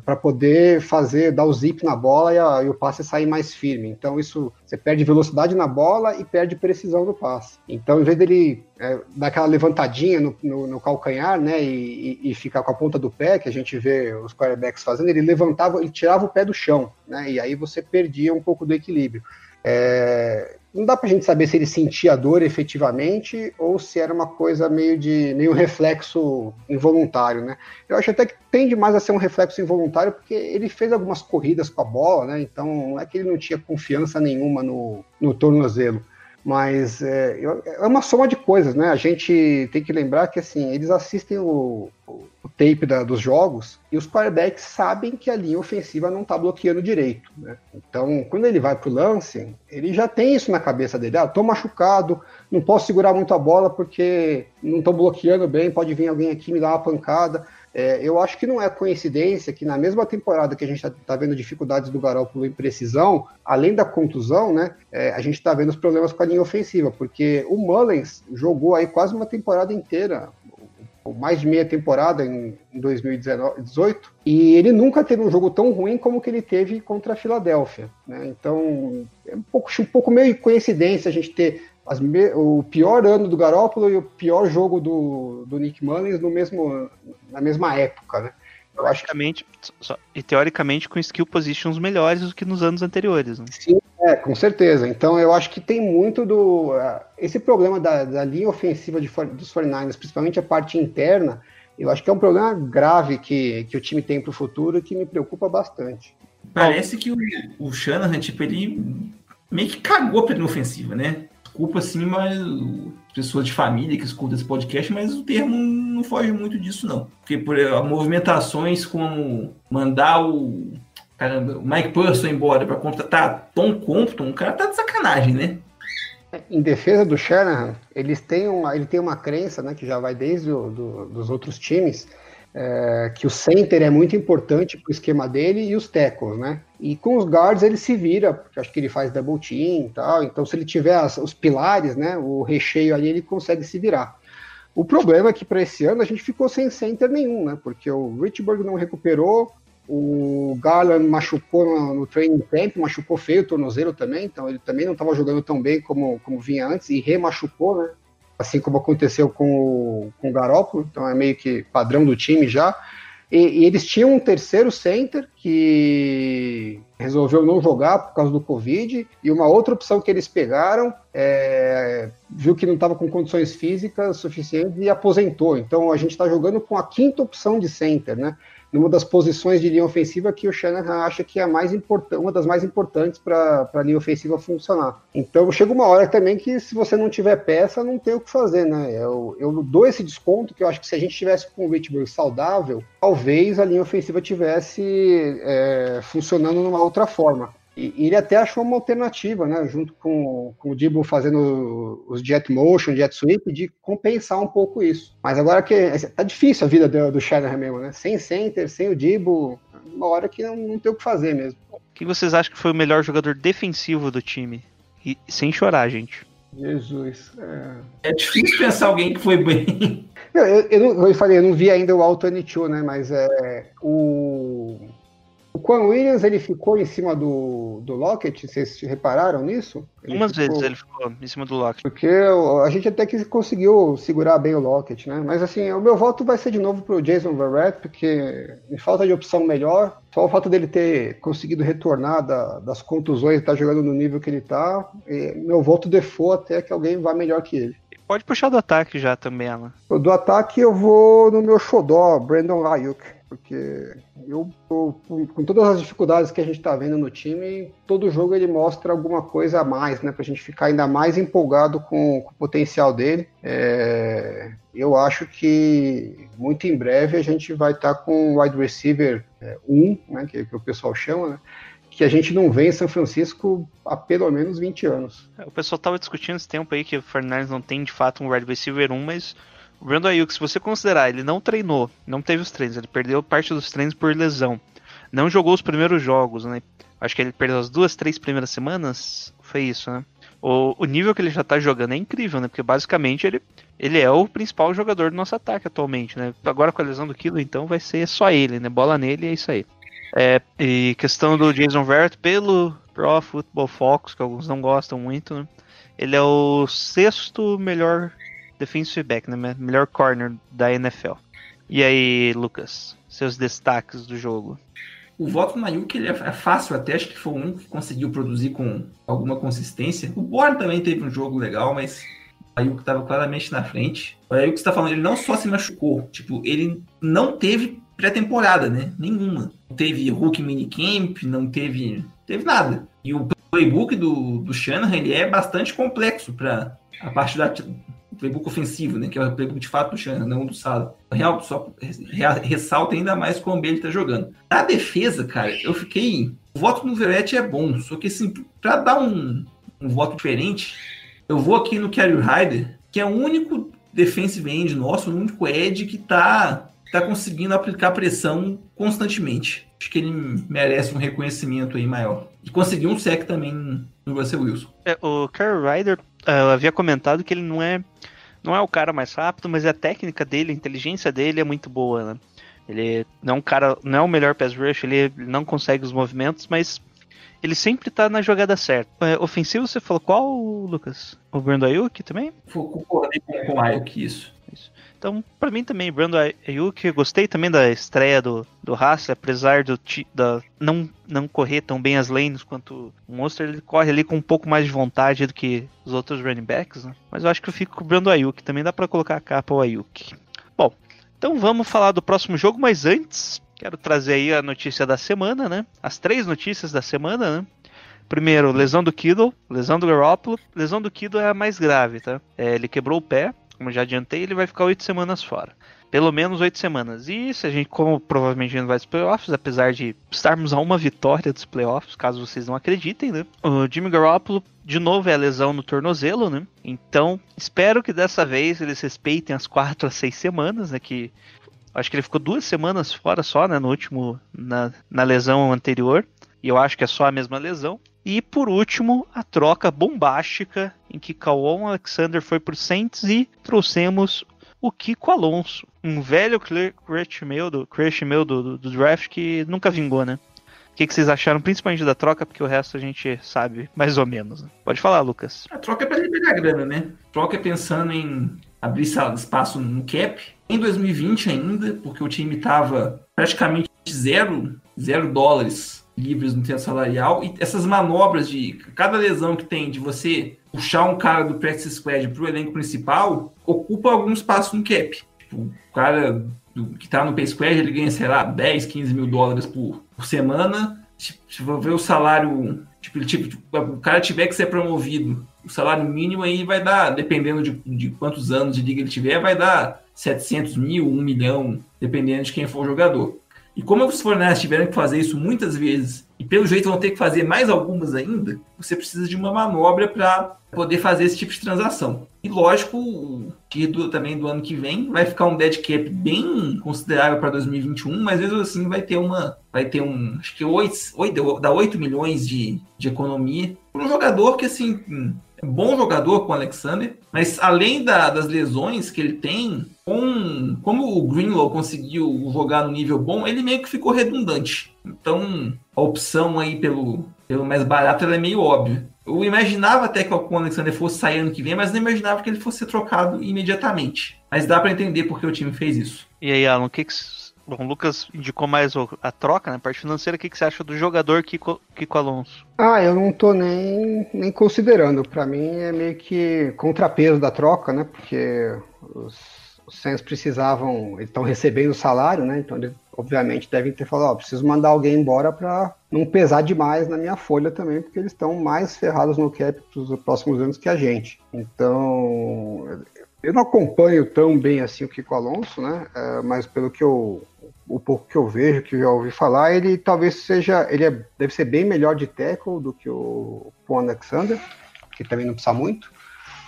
para poder fazer, dar o zip na bola e, a- e o passe sair mais firme. Então isso você perde velocidade na bola e perde precisão no passe. Então, em vez dele é, dar aquela levantadinha no, no- no calcanhar, né? E, e- e ficar com a ponta do pé, que a gente vê os quarterbacks fazendo, ele levantava, ele tirava o pé do chão, né? E aí você perdia um pouco do equilíbrio. É, não dá pra gente saber se ele sentia dor efetivamente ou se era uma coisa meio de meio reflexo involuntário, né? Eu acho até que tende mais a ser um reflexo involuntário porque ele fez algumas corridas com a bola, né? Então não é que ele não tinha confiança nenhuma no, no tornozelo. Mas é, é uma soma de coisas, né? A gente tem que lembrar que assim, eles assistem o, o- tape da- dos jogos e os quarterbacks sabem que a linha ofensiva não está bloqueando direito. Né? Então, quando ele vai para o lance, ele já tem isso na cabeça dele. Ah, tô machucado, não posso segurar muito a bola porque não estou bloqueando bem, pode vir alguém aqui me dar uma pancada. É, eu acho que não é coincidência que na mesma temporada que a gente está vendo dificuldades do Garoppolo em precisão, além da contusão, né, é, a gente está vendo os problemas com a linha ofensiva, porque o Mullins jogou aí quase uma temporada inteira, ou mais de meia temporada em, em 2018, e ele nunca teve um jogo tão ruim como que ele teve contra a Filadélfia. Né? Então é um pouco, um pouco meio coincidência a gente ter me- o pior ano do Garoppolo e o pior jogo do, do Nick Mullins no mesmo, na mesma época. Né? Eu acho que Teoricamente, só- e teoricamente com skill positions melhores do que nos anos anteriores. Né? Sim, é, com certeza. Então eu acho que tem muito do. ah, esse problema da, da linha ofensiva de, for- dos 49ers, principalmente a parte interna, eu acho que é um problema grave que, que o time tem para o futuro e que me preocupa bastante. Parece que o, o Shanahan, tipo, ele meio que cagou pra linha ofensiva, né? Desculpa, assim, mas pessoas de família que escutam esse podcast, mas o termo não foge muito disso, não. Porque por exemplo, movimentações como mandar o, caramba, o Mike Purson embora pra contratar Tom Compton, o cara tá de sacanagem, né? Em defesa do Shanahan, eles têm uma, ele tem uma crença, né, que já vai desde o, do, dos outros times, é, que o center é muito importante para o esquema dele e os tackles, né? E com os guards ele se vira, porque acho que ele faz double team e tal. Então, se ele tiver as, os pilares, né, o recheio ali, ele consegue se virar. O problema é que para esse ano a gente ficou sem center nenhum, né? Porque o Richburg não recuperou, o Garland machucou no, no training camp, machucou feio o tornozelo também, então ele também não estava jogando tão bem como, como vinha antes e remachucou, né? Assim como aconteceu com o, com o então é meio que padrão do time já. E, e, eles tinham um terceiro center que resolveu não jogar por causa do Covid, e uma outra opção que eles pegaram é, viu que não estava com condições físicas suficientes e aposentou. Então a gente está jogando com a quinta opção de center, né? Numa das posições de linha ofensiva que o Shanahan acha que é a mais uma das mais importantes para a linha ofensiva funcionar. Então chega uma hora também que se você não tiver peça, não tem o que fazer, né? Eu, eu dou esse desconto que eu acho que se a gente tivesse com o Richburg saudável, talvez a linha ofensiva tivesse é, funcionando numa outra forma. E, ele até achou uma alternativa, né, junto com, com o Dibo fazendo os jet motion, jet sweep, de compensar um pouco isso. Mas agora que tá difícil a vida do, do Shanahan mesmo, né? Sem center, sem o Dibo, uma hora que não, não tem o que fazer mesmo. Quem vocês acham que foi o melhor jogador defensivo do time? E sem chorar, gente. Jesus. É, é difícil pensar alguém que foi bem. Eu, eu, eu, não, eu falei, eu não vi ainda o Alto Two, né? Mas é, o o Quan Williams ele ficou em cima do, do Lockett, vocês repararam nisso? Ele Umas ficou... vezes ele ficou em cima do Lockett. Porque a gente até que conseguiu segurar bem o Lockett, né? Mas assim, o meu voto vai ser de novo pro Jason Verrett, porque em falta de opção melhor, só o fato dele ter conseguido retornar da, das contusões e estar tá jogando no nível que ele tá, meu voto default até que alguém vá melhor que ele. Pode puxar do ataque já também, Alan. Do ataque eu vou no meu xodó, Brandon Ayuk porque eu, com todas as dificuldades que a gente está vendo no time, todo jogo ele mostra alguma coisa a mais, né, para a gente ficar ainda mais empolgado com, com o potencial dele. É, eu acho que muito em breve a gente vai estar tá com o wide receiver 1, é, né, que, que o pessoal chama, né, que a gente não vê em São Francisco há pelo menos 20 anos. É, o pessoal estava discutindo esse tempo aí que o Fernandes não tem de fato um wide receiver 1, mas o Brandon Ayuk, se você considerar, ele não treinou, não teve os treinos, ele perdeu parte dos treinos por lesão. Não jogou os primeiros jogos, né? Acho que ele perdeu as duas, três primeiras semanas. Foi isso, né? O, o nível que ele já tá jogando é incrível, né? Porque basicamente ele, ele é o principal jogador do nosso ataque atualmente, né? Agora com a lesão do Kilo, então vai ser só ele, né? Bola nele e é isso aí. É, e questão do Jason Verrett, pelo Pro Football Focus, que alguns não gostam muito, né? Ele é o sexto melhor defensive back, né? Melhor corner da NFL. E aí, Lucas, seus destaques do jogo? O voto no Ayuk ele é fácil até, acho que foi um que conseguiu produzir com alguma consistência. O Born também teve um jogo legal, mas o Ayuk estava claramente na frente. O Ayuk está falando, ele não só se machucou, tipo, ele não teve pré-temporada, né? Nenhuma. Não teve Hulk minicamp, não teve, teve nada. E o playbook do, do Shanahan ele é bastante complexo para a parte da, playbook ofensivo, né? Que é o playbook de fato do Shannon, não do Sala. Real, só ressalta ainda mais como ele tá jogando. Na defesa, cara, eu fiquei. O voto no Verete é bom, só que assim, pra dar um, um voto diferente, eu vou aqui no Carry Rider, que é o único defensive end nosso, o único Ed que tá, tá conseguindo aplicar pressão constantemente. Acho que ele merece um reconhecimento aí maior. E conseguiu um sec também no Russell Wilson. É, o Carry Rider, eu havia comentado que ele não é não é o cara mais rápido, mas a técnica dele, a inteligência dele é muito boa, né? Ele não é um cara, não é o melhor pass rush, ele não consegue os movimentos, mas ele sempre tá na jogada certa. É, ofensivo, você falou qual, Lucas? O Brando Ayuk também? Concordei com o Ayuk, isso. Então, para mim também, Brando Ayuk, gostei também da estreia do, do Haas, apesar do da, não, não correr tão bem as lanes quanto o Monster, ele corre ali com um pouco mais de vontade do que os outros running backs, né? Mas eu acho que eu fico com o Brando Ayuk, também dá para colocar a capa ao Ayuk. Bom, então vamos falar do próximo jogo, mas antes, quero trazer aí a notícia da semana, né? As três notícias da semana, né? Primeiro, lesão do Kiddle, lesão do Garoppolo. Lesão do Kiddle é a mais grave, tá? É, ele quebrou o pé, como já adiantei, ele vai ficar oito semanas fora. Pelo menos oito semanas. E se a gente, como provavelmente não vai dos playoffs, apesar de estarmos a uma vitória dos playoffs, caso vocês não acreditem, né? O Jimmy Garoppolo, de novo, é a lesão no tornozelo, né? Então, espero que dessa vez eles respeitem as quatro a seis semanas, né? Que acho que ele ficou duas semanas fora só, né? No último, na, na lesão anterior. E eu acho que é só a mesma lesão. E por último, a troca bombástica em que Cauon Alexander foi pro Saints e trouxemos o Kiko Alonso, um velho crush meu, do, crush meu do, do, do draft que nunca vingou, né? O que, que, vocês acharam, principalmente da troca, porque o resto a gente sabe mais ou menos. Né? Pode falar, Lucas. A troca é para liberar grana, né? A troca é pensando em abrir espaço no cap. Em 2020 ainda, porque o time estava praticamente zero, zero dólares livres no teto salarial e essas manobras de cada lesão que tem de você puxar um cara do practice squad para o elenco principal ocupa algum espaço no cap. Tipo, o cara do, que está no pay squad ele ganha, sei lá, 10, 15 mil dólares por, por semana. Se, se for ver o salário, tipo, tipo, o cara tiver que ser promovido, o salário mínimo aí vai dar, dependendo de, de quantos anos de liga ele tiver, vai dar 700 mil, 1 milhão, dependendo de quem for o jogador. E como os Fornés tiveram que fazer isso muitas vezes, e pelo jeito vão ter que fazer mais algumas ainda, você precisa de uma manobra para poder fazer esse tipo de transação. E lógico que do, também do ano que vem vai ficar um dead cap bem considerável para 2021, mas mesmo assim vai ter uma. Vai ter um. Acho que 8, 8, dá 8 milhões de, de economia. Para um jogador que assim bom jogador com o Alexander, mas além da, das lesões que ele tem, com, como o Greenlaw conseguiu jogar no nível bom, ele meio que ficou redundante. Então, a opção aí pelo, pelo mais barato é meio óbvia. Eu imaginava até que o Alexander fosse sair ano que vem, mas não imaginava que ele fosse ser trocado imediatamente. Mas dá para entender porque o time fez isso. E aí, Alan, o que, que Bom, o Lucas indicou mais a troca, né? Parte financeira, o que, você acha do jogador Kiko, Kiko Alonso? Ah, eu não tô nem, nem considerando. Para mim é meio que contrapeso da troca, né? Porque os, os Saints precisavam, eles estão recebendo salário, né? Então eles obviamente devem ter falado, ó, preciso mandar alguém embora para não pesar demais na minha folha também, porque eles estão mais ferrados no cap para os próximos anos que a gente. Então, eu não acompanho tão bem assim o Kiko Alonso, né? É, mas pelo que eu o pouco que eu vejo, que eu já ouvi falar, ele talvez seja, ele é, deve ser bem melhor de tackle do que o Paul Alexander, que também não precisa muito,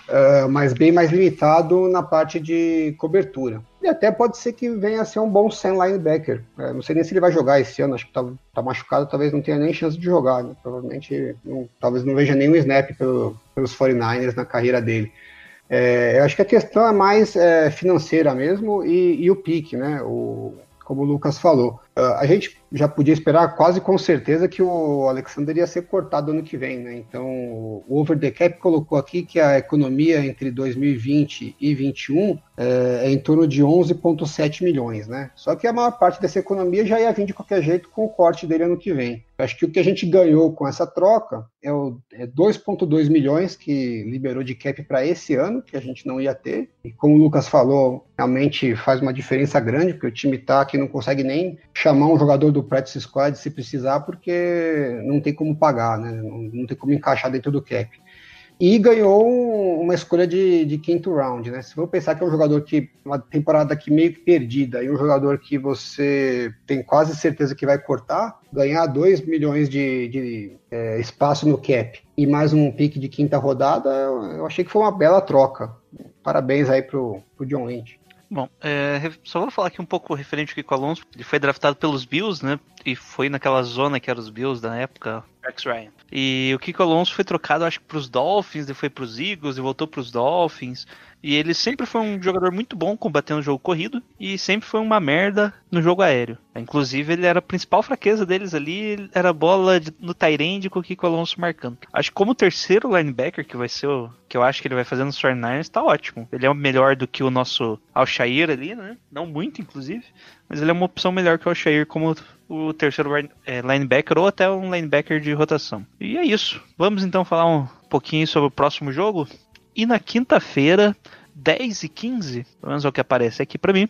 uh, mas bem mais limitado na parte de cobertura. E até pode ser que venha a ser um bom Sam linebacker. Uh, não sei nem se ele vai jogar esse ano, acho que tá, tá machucado, talvez não tenha nem chance de jogar. Né? Provavelmente, não, talvez não veja nenhum snap pelo, pelos 49ers na carreira dele. É, eu acho que a questão é mais é, financeira mesmo e, e o pique, né? O, como o Lucas falou. Uh, a gente já podia esperar quase com certeza que o Alexander ia ser cortado ano que vem, né? Então, o Over the Cap colocou aqui que a economia entre 2020 e 2021 é, é em torno de 11,7 milhões, né? Só que a maior parte dessa economia já ia vir de qualquer jeito com o corte dele ano que vem. Eu acho que o que a gente ganhou com essa troca é, é 2,2 milhões que liberou de cap para esse ano, que a gente não ia ter. E como o Lucas falou, realmente faz uma diferença grande, porque o time tá que não consegue nem chamar um jogador do practice squad se precisar, porque não tem como pagar, né? Não, tem como encaixar dentro do cap. E ganhou uma escolha de, de quinto round, né? Se for pensar que é um jogador que, uma temporada aqui meio perdida, e um jogador que você tem quase certeza que vai cortar, ganhar 2 milhões de, de é, espaço no cap e mais um pique de quinta rodada, eu achei que foi uma bela troca. Parabéns aí pro, pro John Lynch. Bom, é, só vou falar aqui um pouco referente ao Kiko Alonso. Ele foi draftado pelos Bills, né? E foi naquela zona que era os Bills da época, Rex Ryan. E o Kiko Alonso foi trocado, acho que para os Dolphins, depois para os Eagles e voltou para os Dolphins. E ele sempre foi um jogador muito bom combatendo o jogo corrido e sempre foi uma merda no jogo aéreo. Inclusive, ele era a principal fraqueza deles ali, era a bola de, no Tyrande com o Kiko Alonso marcando. Acho que como terceiro linebacker, que vai ser o que eu acho que ele vai fazer nos 49ers, tá ótimo. Ele é melhor do que o nosso Alshair ali, né? Não muito, inclusive. Mas ele é uma opção melhor que o Alshair como o terceiro é, linebacker ou até um linebacker de rotação. E é isso. Vamos então falar um pouquinho sobre o próximo jogo. E na quinta-feira, 10 e 15, pelo menos é o que aparece aqui para mim,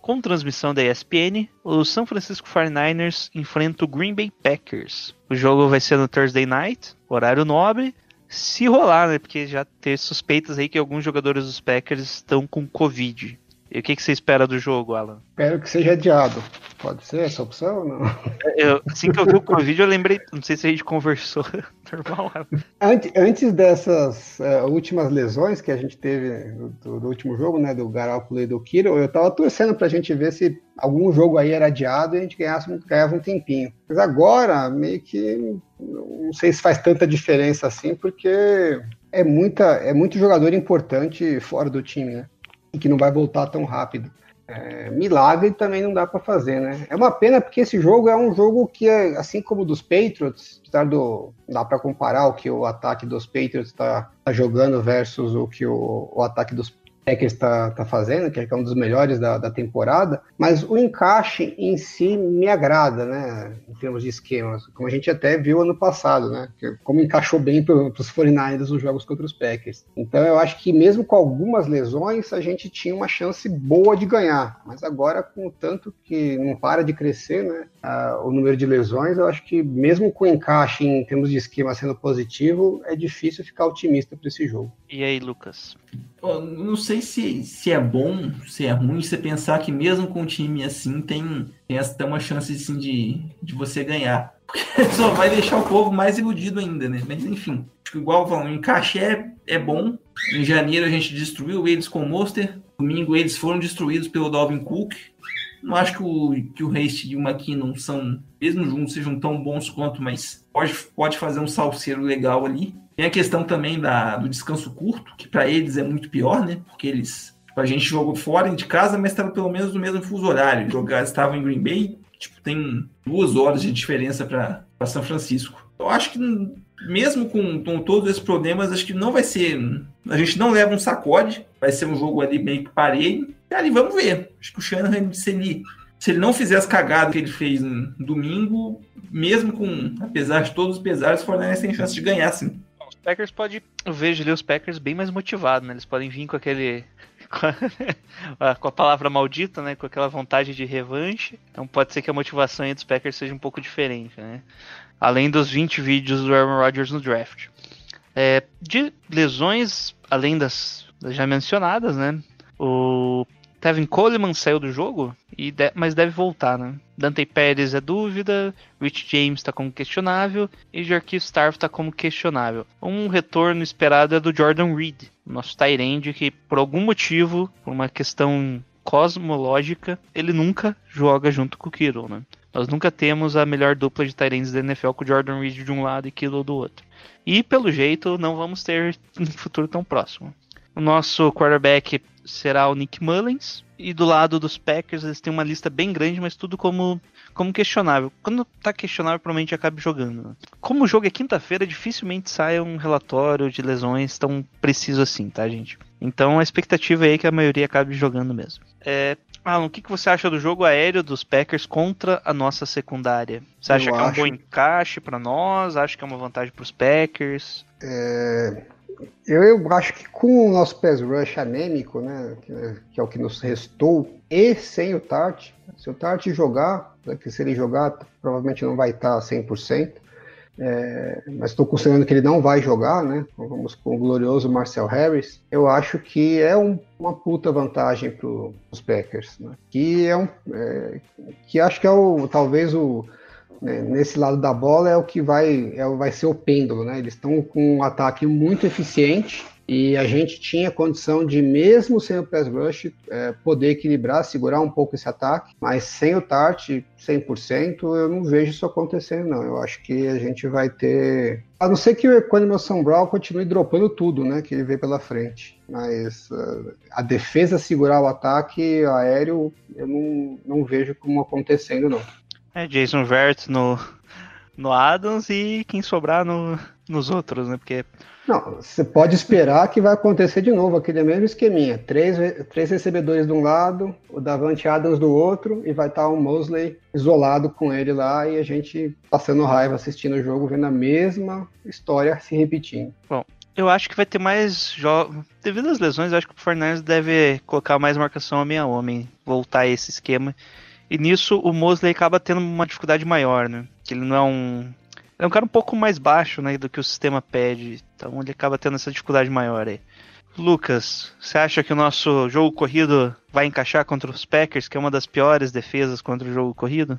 com transmissão da ESPN, o São Francisco 49ers enfrenta o Green Bay Packers. O jogo vai ser no Thursday Night, horário nobre, se rolar, né? Porque já tem suspeitas aí que alguns jogadores dos Packers estão com Covid. E o que, que você espera do jogo, Alan? Espero que seja adiado. Pode ser essa opção ou não? Eu, assim que eu vi o Covid, eu lembrei. Não sei se a gente conversou. Normal. Antes, antes dessas uh, últimas lesões que a gente teve do, do, último jogo, né? Do Garoppolo e do Kiro, eu tava torcendo pra gente ver se algum jogo aí era adiado e a gente ganhasse, ganhava um tempinho. Mas agora, meio que. Não sei se faz tanta diferença assim, porque é, muita, é muito jogador importante fora do time, né? E que não vai voltar tão rápido. É, milagre também não dá para fazer, né? É uma pena porque esse jogo é um jogo que, é, assim como o dos Patriots, apesar do dá para comparar o que o ataque dos Patriots está tá jogando versus o que o, o ataque dos Packers está tá fazendo, que é um dos melhores da, da temporada, mas o encaixe em si me agrada, né, em termos de esquemas, como a gente até viu ano passado, né, como encaixou bem para os 49ers nos jogos contra os Packers. Então eu acho que mesmo com algumas lesões, a gente tinha uma chance boa de ganhar, mas agora com o tanto que não para de crescer, né, o número de lesões, eu acho que mesmo com o encaixe em termos de esquema sendo positivo, é difícil ficar otimista para esse jogo. E aí, Lucas? não sei se, se é bom, se é ruim, você pensar que mesmo com um time assim tem, tem essa, uma chance assim, de, de você ganhar. Porque só vai deixar o povo mais iludido ainda, né? Mas enfim, igual falando, encaixe é, é bom. Em janeiro a gente destruiu eles com o Monster. Domingo eles foram destruídos pelo Dalvin Cook. Não acho que o, que o Haste e o McKinnon são, mesmo juntos, sejam tão bons quanto, mas pode, pode fazer um salseiro legal ali. Tem a questão também da, do descanso curto, que para eles é muito pior, né? Porque eles. Tipo, a gente jogou fora de casa, mas estava pelo menos no mesmo fuso horário. Jogar, estava em Green Bay, tipo, tem duas horas de diferença para São Francisco. Eu acho que mesmo com, com, todos esses problemas, acho que não vai ser. A gente não leva um sacode, vai ser um jogo ali meio que. E ali vamos ver. Acho que o Shanahan, se ele, se ele não fizer as cagadas que ele fez no domingo, mesmo com, apesar de todos os pesares, o Fortaleza tem chance de ganhar, sim. Packers pode. Eu vejo ali os Packers bem mais motivados, né? Eles podem vir com aquele. com a palavra maldita, né? Com aquela vontade de revanche. Então pode ser que a motivação dos Packers seja um pouco diferente, né? Além dos 20 vídeos do Aaron Rodgers no draft. É, de lesões, além das já mencionadas, né? O Tevin Coleman saiu do jogo, e de, mas deve voltar, né? Dante Pérez é dúvida, Rich James está como questionável e Jarquil Starve está como questionável. Um retorno esperado é do Jordan Reed, nosso Tyrande, que por algum motivo, por uma questão cosmológica, ele nunca joga junto com o Kiro, né? Nós nunca temos a melhor dupla de Tyrands da NFL com o Jordan Reed de um lado e Kilo do outro. E pelo jeito não vamos ter no futuro tão próximo. O nosso quarterback será o Nick Mullins. E do lado dos Packers, eles têm uma lista bem grande, mas tudo como, como questionável. Quando tá questionável, provavelmente acabe jogando. Como o jogo é quinta-feira, dificilmente sai um relatório de lesões tão preciso assim, tá, gente? Então a expectativa é que a maioria acabe jogando mesmo. É, Alan, o que, que você acha do jogo aéreo dos Packers contra a nossa secundária? Você acha Eu que é um bom encaixe para nós? Acha que é uma vantagem para os Packers? É, eu, eu, acho que com o nosso pass rush anêmico, né, que, é o que nos restou, e sem o Tart, se o Tart jogar, né, que se ele jogar, provavelmente não vai estar 100%, é, mas estou considerando que ele não vai jogar, né? Vamos com o glorioso Marcel Harris. Eu acho que é um, uma puta vantagem para os Packers, né? Que é um, é, que acho que é o talvez o né, nesse lado da bola é o que vai, é, vai ser o pêndulo, né? Eles estão com um ataque muito eficiente e a gente tinha condição de, mesmo sem o pass rush, é, poder equilibrar, segurar um pouco esse ataque, mas sem o Tart 100%, eu não vejo isso acontecendo, não. Eu acho que a gente vai ter. A não ser que o Equanimal Brown continue dropando tudo, né? Que ele vê pela frente. Mas uh, a defesa segurar o ataque aéreo, eu não, não vejo como acontecendo, não. É, Jason Vert no, no Adams e quem sobrar no, nos outros, né? Porque. Não, você pode esperar que vai acontecer de novo aquele mesmo esqueminha. Três, três recebedores de um lado, o Davante Adams do outro, e vai estar o Mosley isolado com ele lá e a gente passando raiva assistindo o jogo, vendo a mesma história se repetindo. Bom, eu acho que vai ter mais jogos. Devido às lesões, eu acho que o Fernandes deve colocar mais marcação homem a homem, voltar a esse esquema e nisso o Mosley acaba tendo uma dificuldade maior, né? Que ele não é um. É um cara um pouco mais baixo, né, do que o sistema pede. Então ele acaba tendo essa dificuldade maior aí. Lucas, você acha que o nosso jogo corrido vai encaixar contra os Packers, que é uma das piores defesas contra o jogo corrido?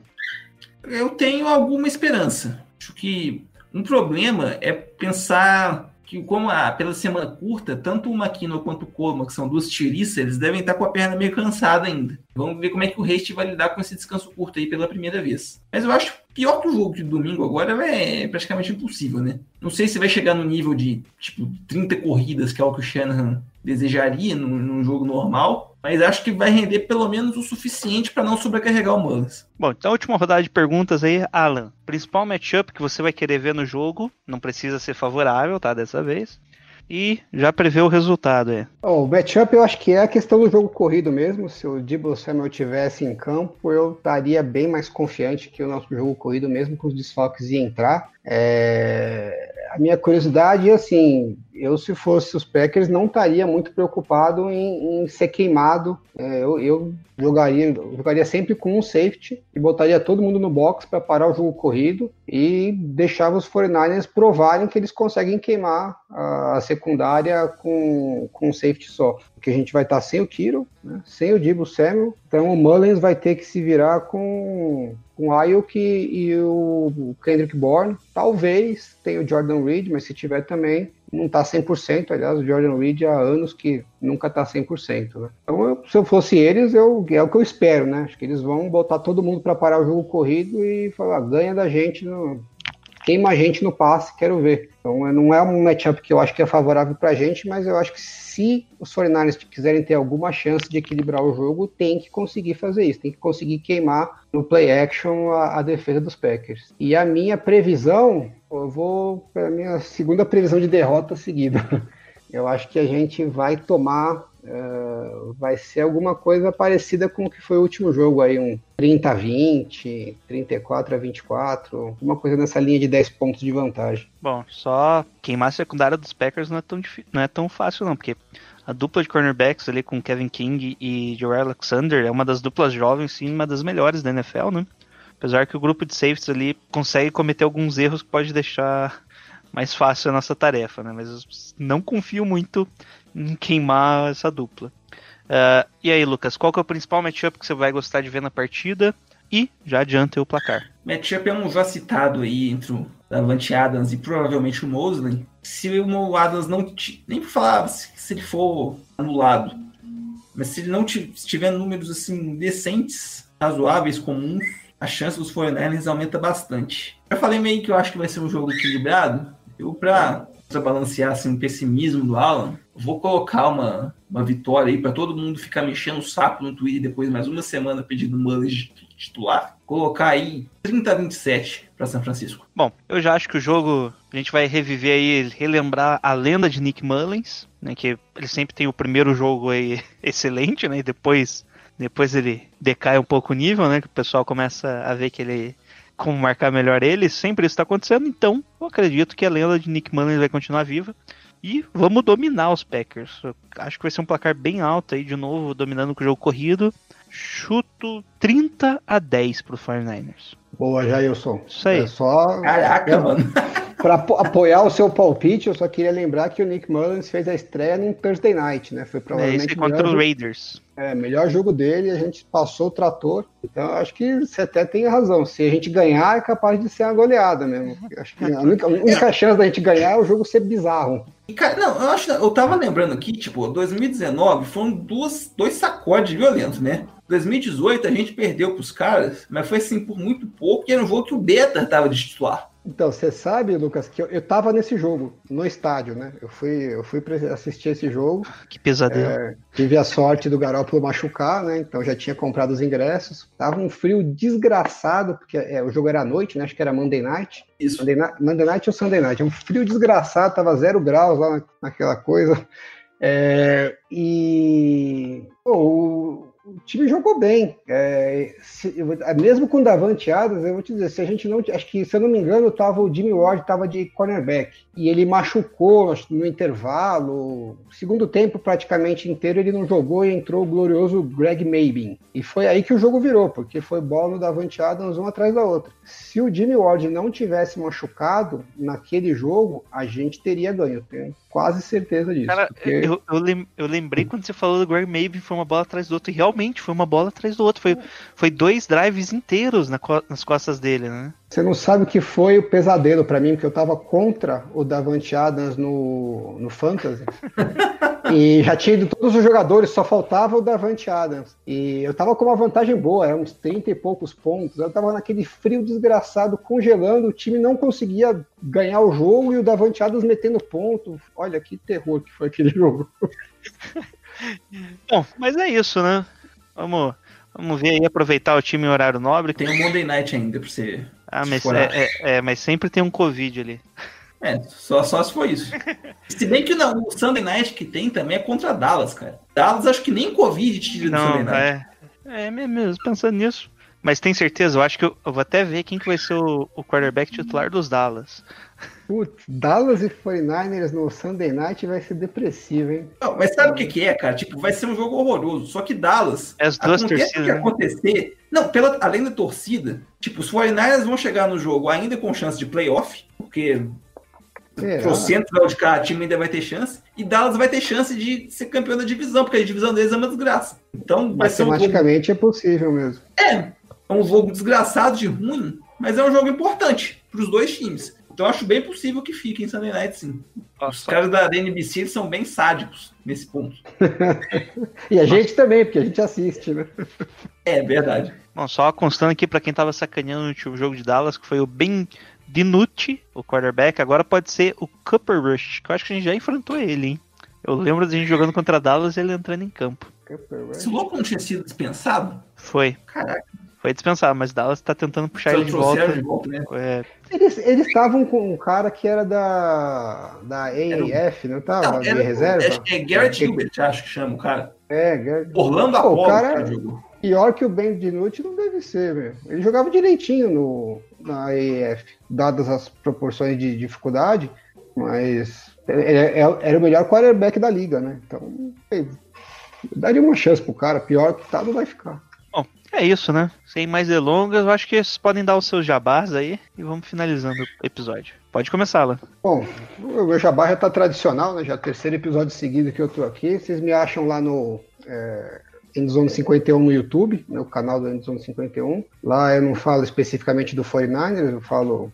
Eu tenho alguma esperança. Acho que um problema é pensar que, como a, pela semana curta, tanto o McKinnon quanto o Coleman, que são duas tiriças, eles devem estar com a perna meio cansada ainda. Vamos ver como é que o Reist vai lidar com esse descanso curto aí pela primeira vez. Mas eu acho pior que o jogo de domingo agora é praticamente impossível, né? Não sei se vai chegar no nível de, tipo, 30 corridas, que é o que o Shanahan desejaria num, num jogo normal, mas acho que vai render pelo menos o suficiente para não sobrecarregar o Mullins. Bom, então a última rodada de perguntas aí, Alan. Principal matchup que você vai querer ver no jogo, não precisa ser favorável, tá, dessa vez. E já prevê o resultado aí. Oh, o matchup eu acho que é a questão do jogo corrido mesmo. Se o Debo Samuel tivesse em campo, eu estaria bem mais confiante que o nosso jogo corrido, mesmo com os desfalques, ia entrar. É... A minha curiosidade é assim, eu se fosse os Packers não estaria muito preocupado em, em ser queimado. É, eu, eu, jogaria, jogaria sempre com um safety e botaria todo mundo no box para parar o jogo corrido e deixava os 49ers provarem que eles conseguem queimar a, a secundária com, com um safety só. Porque a gente vai estar sem o Kiro, né, sem o Dibo Samuel, então o Mullins vai ter que se virar com com o Ayuk e o Kendrick Bourne. Talvez tenha o Jordan Reed, mas se tiver também, não está 100%. Aliás, o Jordan Reed há anos que nunca está 100%. Né? Então, eu, se eu fosse eles, eu, é o que eu espero. Né? Acho que eles vão botar todo mundo para parar o jogo corrido e falar: ganha da gente, no, queima a gente no passe, quero ver. Então, não é um matchup que eu acho que é favorável para a gente, mas eu acho que se os 49ers quiserem ter alguma chance de equilibrar o jogo, tem que conseguir fazer isso, tem que conseguir queimar no play action a, a defesa dos Packers. E a minha previsão, eu vou para a minha segunda previsão de derrota seguida. Eu acho que a gente vai tomar Uh, vai ser alguma coisa parecida com o que foi o último jogo aí, um 30 a 20, 34 a 24, uma coisa nessa linha de 10 pontos de vantagem. Bom, só queimar a secundária dos Packers não é tão, não é tão fácil não, porque a dupla de cornerbacks ali com Kevin King e Joe Alexander é uma das duplas jovens, sim, uma das melhores da NFL, né? Apesar que o grupo de safeties ali consegue cometer alguns erros que pode deixar mais fácil a nossa tarefa, né? Mas não confio muito em queimar essa dupla. Uh, e aí, Lucas, qual que é o principal matchup que você vai gostar de ver na partida? E já adianta o placar. Matchup é um já citado aí entre o Davante Adams e provavelmente o Mosley. Se o Adams não. Nem por falar se, se ele for anulado, mas se ele não tiver números assim decentes, razoáveis, comuns, a chance dos 49ers aumenta bastante. Eu falei meio que eu acho que vai ser um jogo equilibrado. Eu, pra, pra balancear assim, o pessimismo do Alan, vou colocar uma, uma vitória aí para todo mundo ficar mexendo o saco no Twitter depois de mais uma semana pedindo Mullins titular. Colocar aí 30 a 27 para São Francisco. Bom, eu já acho que o jogo a gente vai reviver aí, relembrar a lenda de Nick Mullins, né, que ele sempre tem o primeiro jogo aí excelente, né, e depois depois ele decai um pouco o nível, né, que o pessoal começa a ver que ele como marcar melhor ele, sempre isso está acontecendo, então eu acredito que a lenda de Nick Mullins vai continuar viva. E vamos dominar os Packers. Eu acho que vai ser um placar bem alto aí, de novo, dominando com o jogo corrido. Chuto 30 a 10 pro 49ers. Boa, Jailson. Isso aí. É só... Caraca, mano. Para apoiar o seu palpite, eu só queria lembrar que o Nick Mullins fez a estreia num Thursday Night, né? Foi provavelmente. É, isso contra o Raiders. É, melhor jogo dele, a gente passou o trator. Então, acho que você até tem razão. Se a gente ganhar, é capaz de ser uma goleada mesmo. Acho que a única, a única chance da gente ganhar é o jogo ser bizarro. Não, eu acho eu tava lembrando aqui, tipo, 2019 foram duas, dois sacodes violentos, né? 2018 a gente perdeu pros caras, mas foi assim por muito pouco, e era um jogo que o Beta tava de titular. Então, você sabe, Lucas, que eu, eu tava nesse jogo, no estádio, né? Eu fui, eu fui assistir esse jogo. Que pesadelo. É, tive a sorte do Garoppolo machucar, né? Então já tinha comprado os ingressos. Tava um frio desgraçado, porque é, o jogo era à noite, né? Acho que era Monday Night. Isso. Monday, Monday Night ou Sunday Night. É um frio desgraçado, tava zero graus lá naquela coisa. É, e pô, o, o time jogou bem. É, se, mesmo com o Davante Adams, eu vou te dizer, se a gente não. Acho que, se eu não me engano, tava, o Jimmy Ward estava de cornerback. E ele machucou no intervalo. Segundo tempo, praticamente inteiro, ele não jogou e entrou o glorioso Greg Mabin. E foi aí que o jogo virou, porque foi bola no Davante Adams um atrás da outra. Se o Jimmy Ward não tivesse machucado naquele jogo, a gente teria ganho. Tenho quase certeza disso. Cara, porque... eu, eu, lem- eu lembrei quando você falou do Greg Maybe, foi uma bola atrás do outro. E realmente foi uma bola atrás do outro. Foi, foi dois drives inteiros na co- nas costas dele, né? Você não sabe o que foi o pesadelo pra mim, porque eu tava contra o Davante Adams no, no Fantasy. e já tinha ido todos os jogadores, só faltava o Davante Adams. E eu tava com uma vantagem boa, eram uns 30 e poucos pontos. Eu tava naquele frio desgraçado, congelando, o time não conseguia ganhar o jogo e o Davante Adams metendo ponto. Olha que terror que foi aquele jogo. Bom, mas é isso, né? Vamos, vamos ver aí, aproveitar o time em horário nobre. Tem um Monday Night ainda pra você. Ah, mas, é, é- é, mas sempre tem um Covid ali. É, só, só se for isso. Se bem que não, o Sunday Night que tem também é contra Dallas, cara. Dallas acho que nem Covid tira do Sunday Não, Night. é. É mesmo, pensando nisso. Mas tem certeza, eu acho que eu, eu vou até ver quem que vai ser o, o quarterback titular dos Dallas. Putz, Dallas e 49ers no Sunday Night vai ser depressivo, hein? Não, mas sabe o que, que é, cara? Tipo, vai ser um jogo horroroso. Só que Dallas. É as duas torcidas, que né? acontecer. Não, pela, além da torcida, tipo, os 49ers vão chegar no jogo ainda com chance de playoff, porque o centro de cada time ainda vai ter chance, e Dallas vai ter chance de ser campeão da divisão, porque a divisão deles é uma desgraça. Então vai ser um jogo. Matematicamente é possível mesmo. É, é um jogo desgraçado de ruim, mas é um jogo importante para os dois times. Então eu acho bem possível que fique em Sunday Night, sim. Os Nossa, caras da NBC são bem sádicos nesse ponto. E a gente também, porque a gente assiste, né? É verdade. Bom, só constando aqui pra quem tava sacaneando no último jogo de Dallas, que foi o Ben Dinucci, o quarterback, agora pode ser o Cooper Rush, que eu acho que a gente já enfrentou ele, hein? Eu lembro da gente jogando contra Dallas e ele entrando em campo. Esse louco não tinha sido dispensado? Foi. Caraca, Foi dispensado, mas Dallas tá tentando puxar ele de volta. de volta, né? É, Eles estavam com um cara que era da, da AAF, não tava? Não, era- reserva? acho que é Garrett Gilbert, acho que chama o cara. É, Garrett- Orlando Pô, o Apollo, cara- cara jogou. Pior que o Ben Dinucci não deve ser, meu. Ele jogava direitinho no, na AAF, dadas as proporções de dificuldade, mas ele- ele- era o melhor quarterback da liga, né? Então, daria uma chance pro cara, pior que tá, não vai ficar. É isso, né? Sem mais delongas, eu acho que vocês podem dar os seus jabás aí e vamos finalizando o episódio. Pode começar, Alan. Bom, o meu jabá já tá tradicional, né? Já é o terceiro episódio seguido que eu tô aqui. Vocês me acham lá no é, Endzone 51 no YouTube, meu canal do Endzone 51. Lá eu não falo especificamente do 49ers, eu falo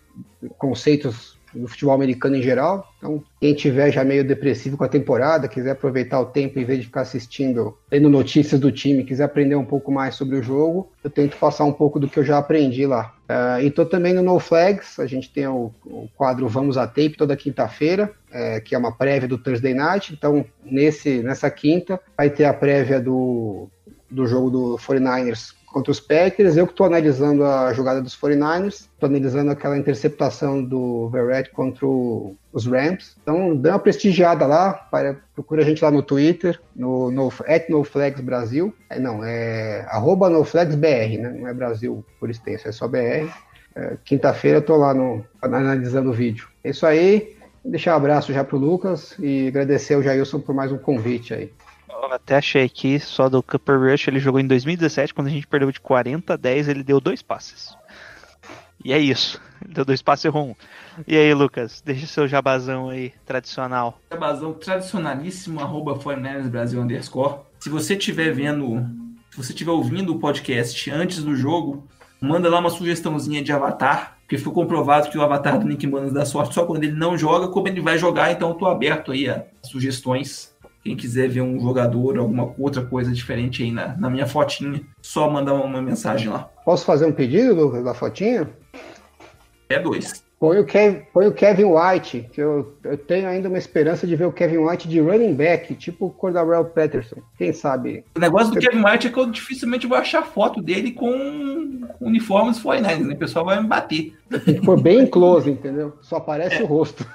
conceitos do futebol americano em geral. Então, quem tiver já meio depressivo com a temporada, quiser aproveitar o tempo em vez de ficar assistindo, lendo notícias do time, quiser aprender um pouco mais sobre o jogo, eu tento passar um pouco do que eu já aprendi lá. Ah, e tô também no No Flags, a gente tem o, o quadro Vamos a Tape toda quinta-feira, é, que é uma prévia do Thursday Night. Então, nesse, nessa quinta, vai ter a prévia do, do jogo do 49ers contra os Packers. Eu que estou analisando a jogada dos 49ers, estou analisando aquela interceptação do Verrett contra o- os Rams. Então, dá uma prestigiada lá, para, procura a gente lá no Twitter, no, no. É, não, é arroba NoFlagsBR, né? Não é Brasil por extenso, é só BR. É, Quinta-feira eu tô lá no, analisando o vídeo. É isso aí. Deixar um abraço já pro Lucas e agradecer ao Jailson por mais um convite aí. Até achei aqui só do Cooper Rush, ele jogou em 2017, quando a gente perdeu de 40 a 10, ele deu dois passes. E é isso. Ele deu dois passes e errou um. E aí, Lucas, deixa seu jabazão aí, tradicional. Jabazão tradicionalíssimo, arroba 49ers Brasil underscore. Se você estiver vendo, se você estiver ouvindo o podcast antes do jogo, manda lá uma sugestãozinha de avatar, porque ficou comprovado que o avatar do Nick Manos dá sorte só quando ele não joga, como ele vai jogar, então eu tô aberto aí a sugestões. Quem quiser ver um jogador, alguma outra coisa diferente aí na, na minha fotinha, só mandar uma, mensagem lá. Posso fazer um pedido, Lucas, da fotinha? É dois. Põe o, Kev, põe o Kevin White, que eu, eu tenho ainda uma esperança de ver o Kevin White de running back, tipo o Cordarrelle Patterson. Quem sabe? O negócio do Kevin White é que eu dificilmente vou achar foto dele com uniformes 49 né? O pessoal vai me bater. Ficou bem close, entendeu? Só aparece é. o rosto.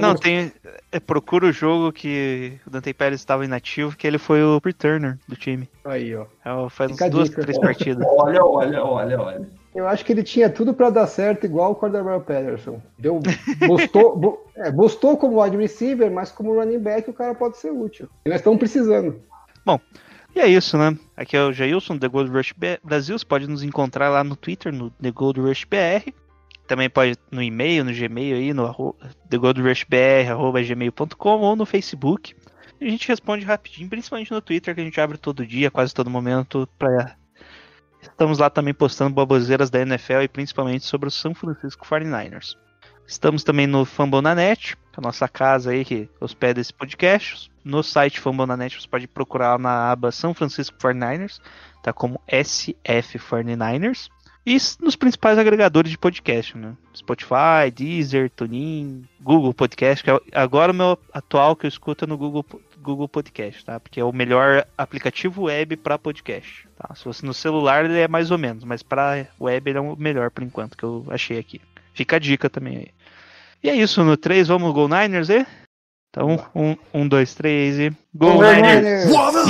Não, tem. É, procura o jogo que o Dante Pérez estava inativo, que ele foi o returner do time. Aí, ó. É, faz duas, dica. três partidas. Olha, olha, olha, olha. Eu acho que ele tinha tudo para dar certo, igual o Cordell Patterson. Deu, bustou, é, bustou como wide receiver, mas como running back o cara pode ser útil. E nós estamos precisando. Bom, e é isso, né? Aqui é o Jailson, The Gold Rush Brasil. Você pode nos encontrar lá no Twitter, no The Gold Rush BR. Também pode no e-mail, no Gmail aí, no thegoldrushbr.gmail.com ou no Facebook. A gente responde rapidinho, principalmente no Twitter, que a gente abre todo dia, quase todo momento, para Estamos lá também postando baboseiras da NFL e principalmente sobre o São Francisco 49ers. Estamos também no Fambonanet, é a nossa casa aí que hospeda esse podcast. No site Fambonanet você pode procurar na aba São Francisco 49ers, tá como SF 49ers. E nos principais agregadores de podcast, né? Spotify, Deezer, TuneIn, Google Podcast, que é agora o meu atual que eu escuto é no Google, Google Podcast, tá? Porque é o melhor aplicativo web para podcast, tá? Se fosse no celular ele é mais ou menos, mas para web ele é o melhor por enquanto que eu achei aqui. Fica a dica também aí. E é isso, no 3, vamos Go Niners, e? Então, um, um, dois, três e. Go, Go Niners! Niners!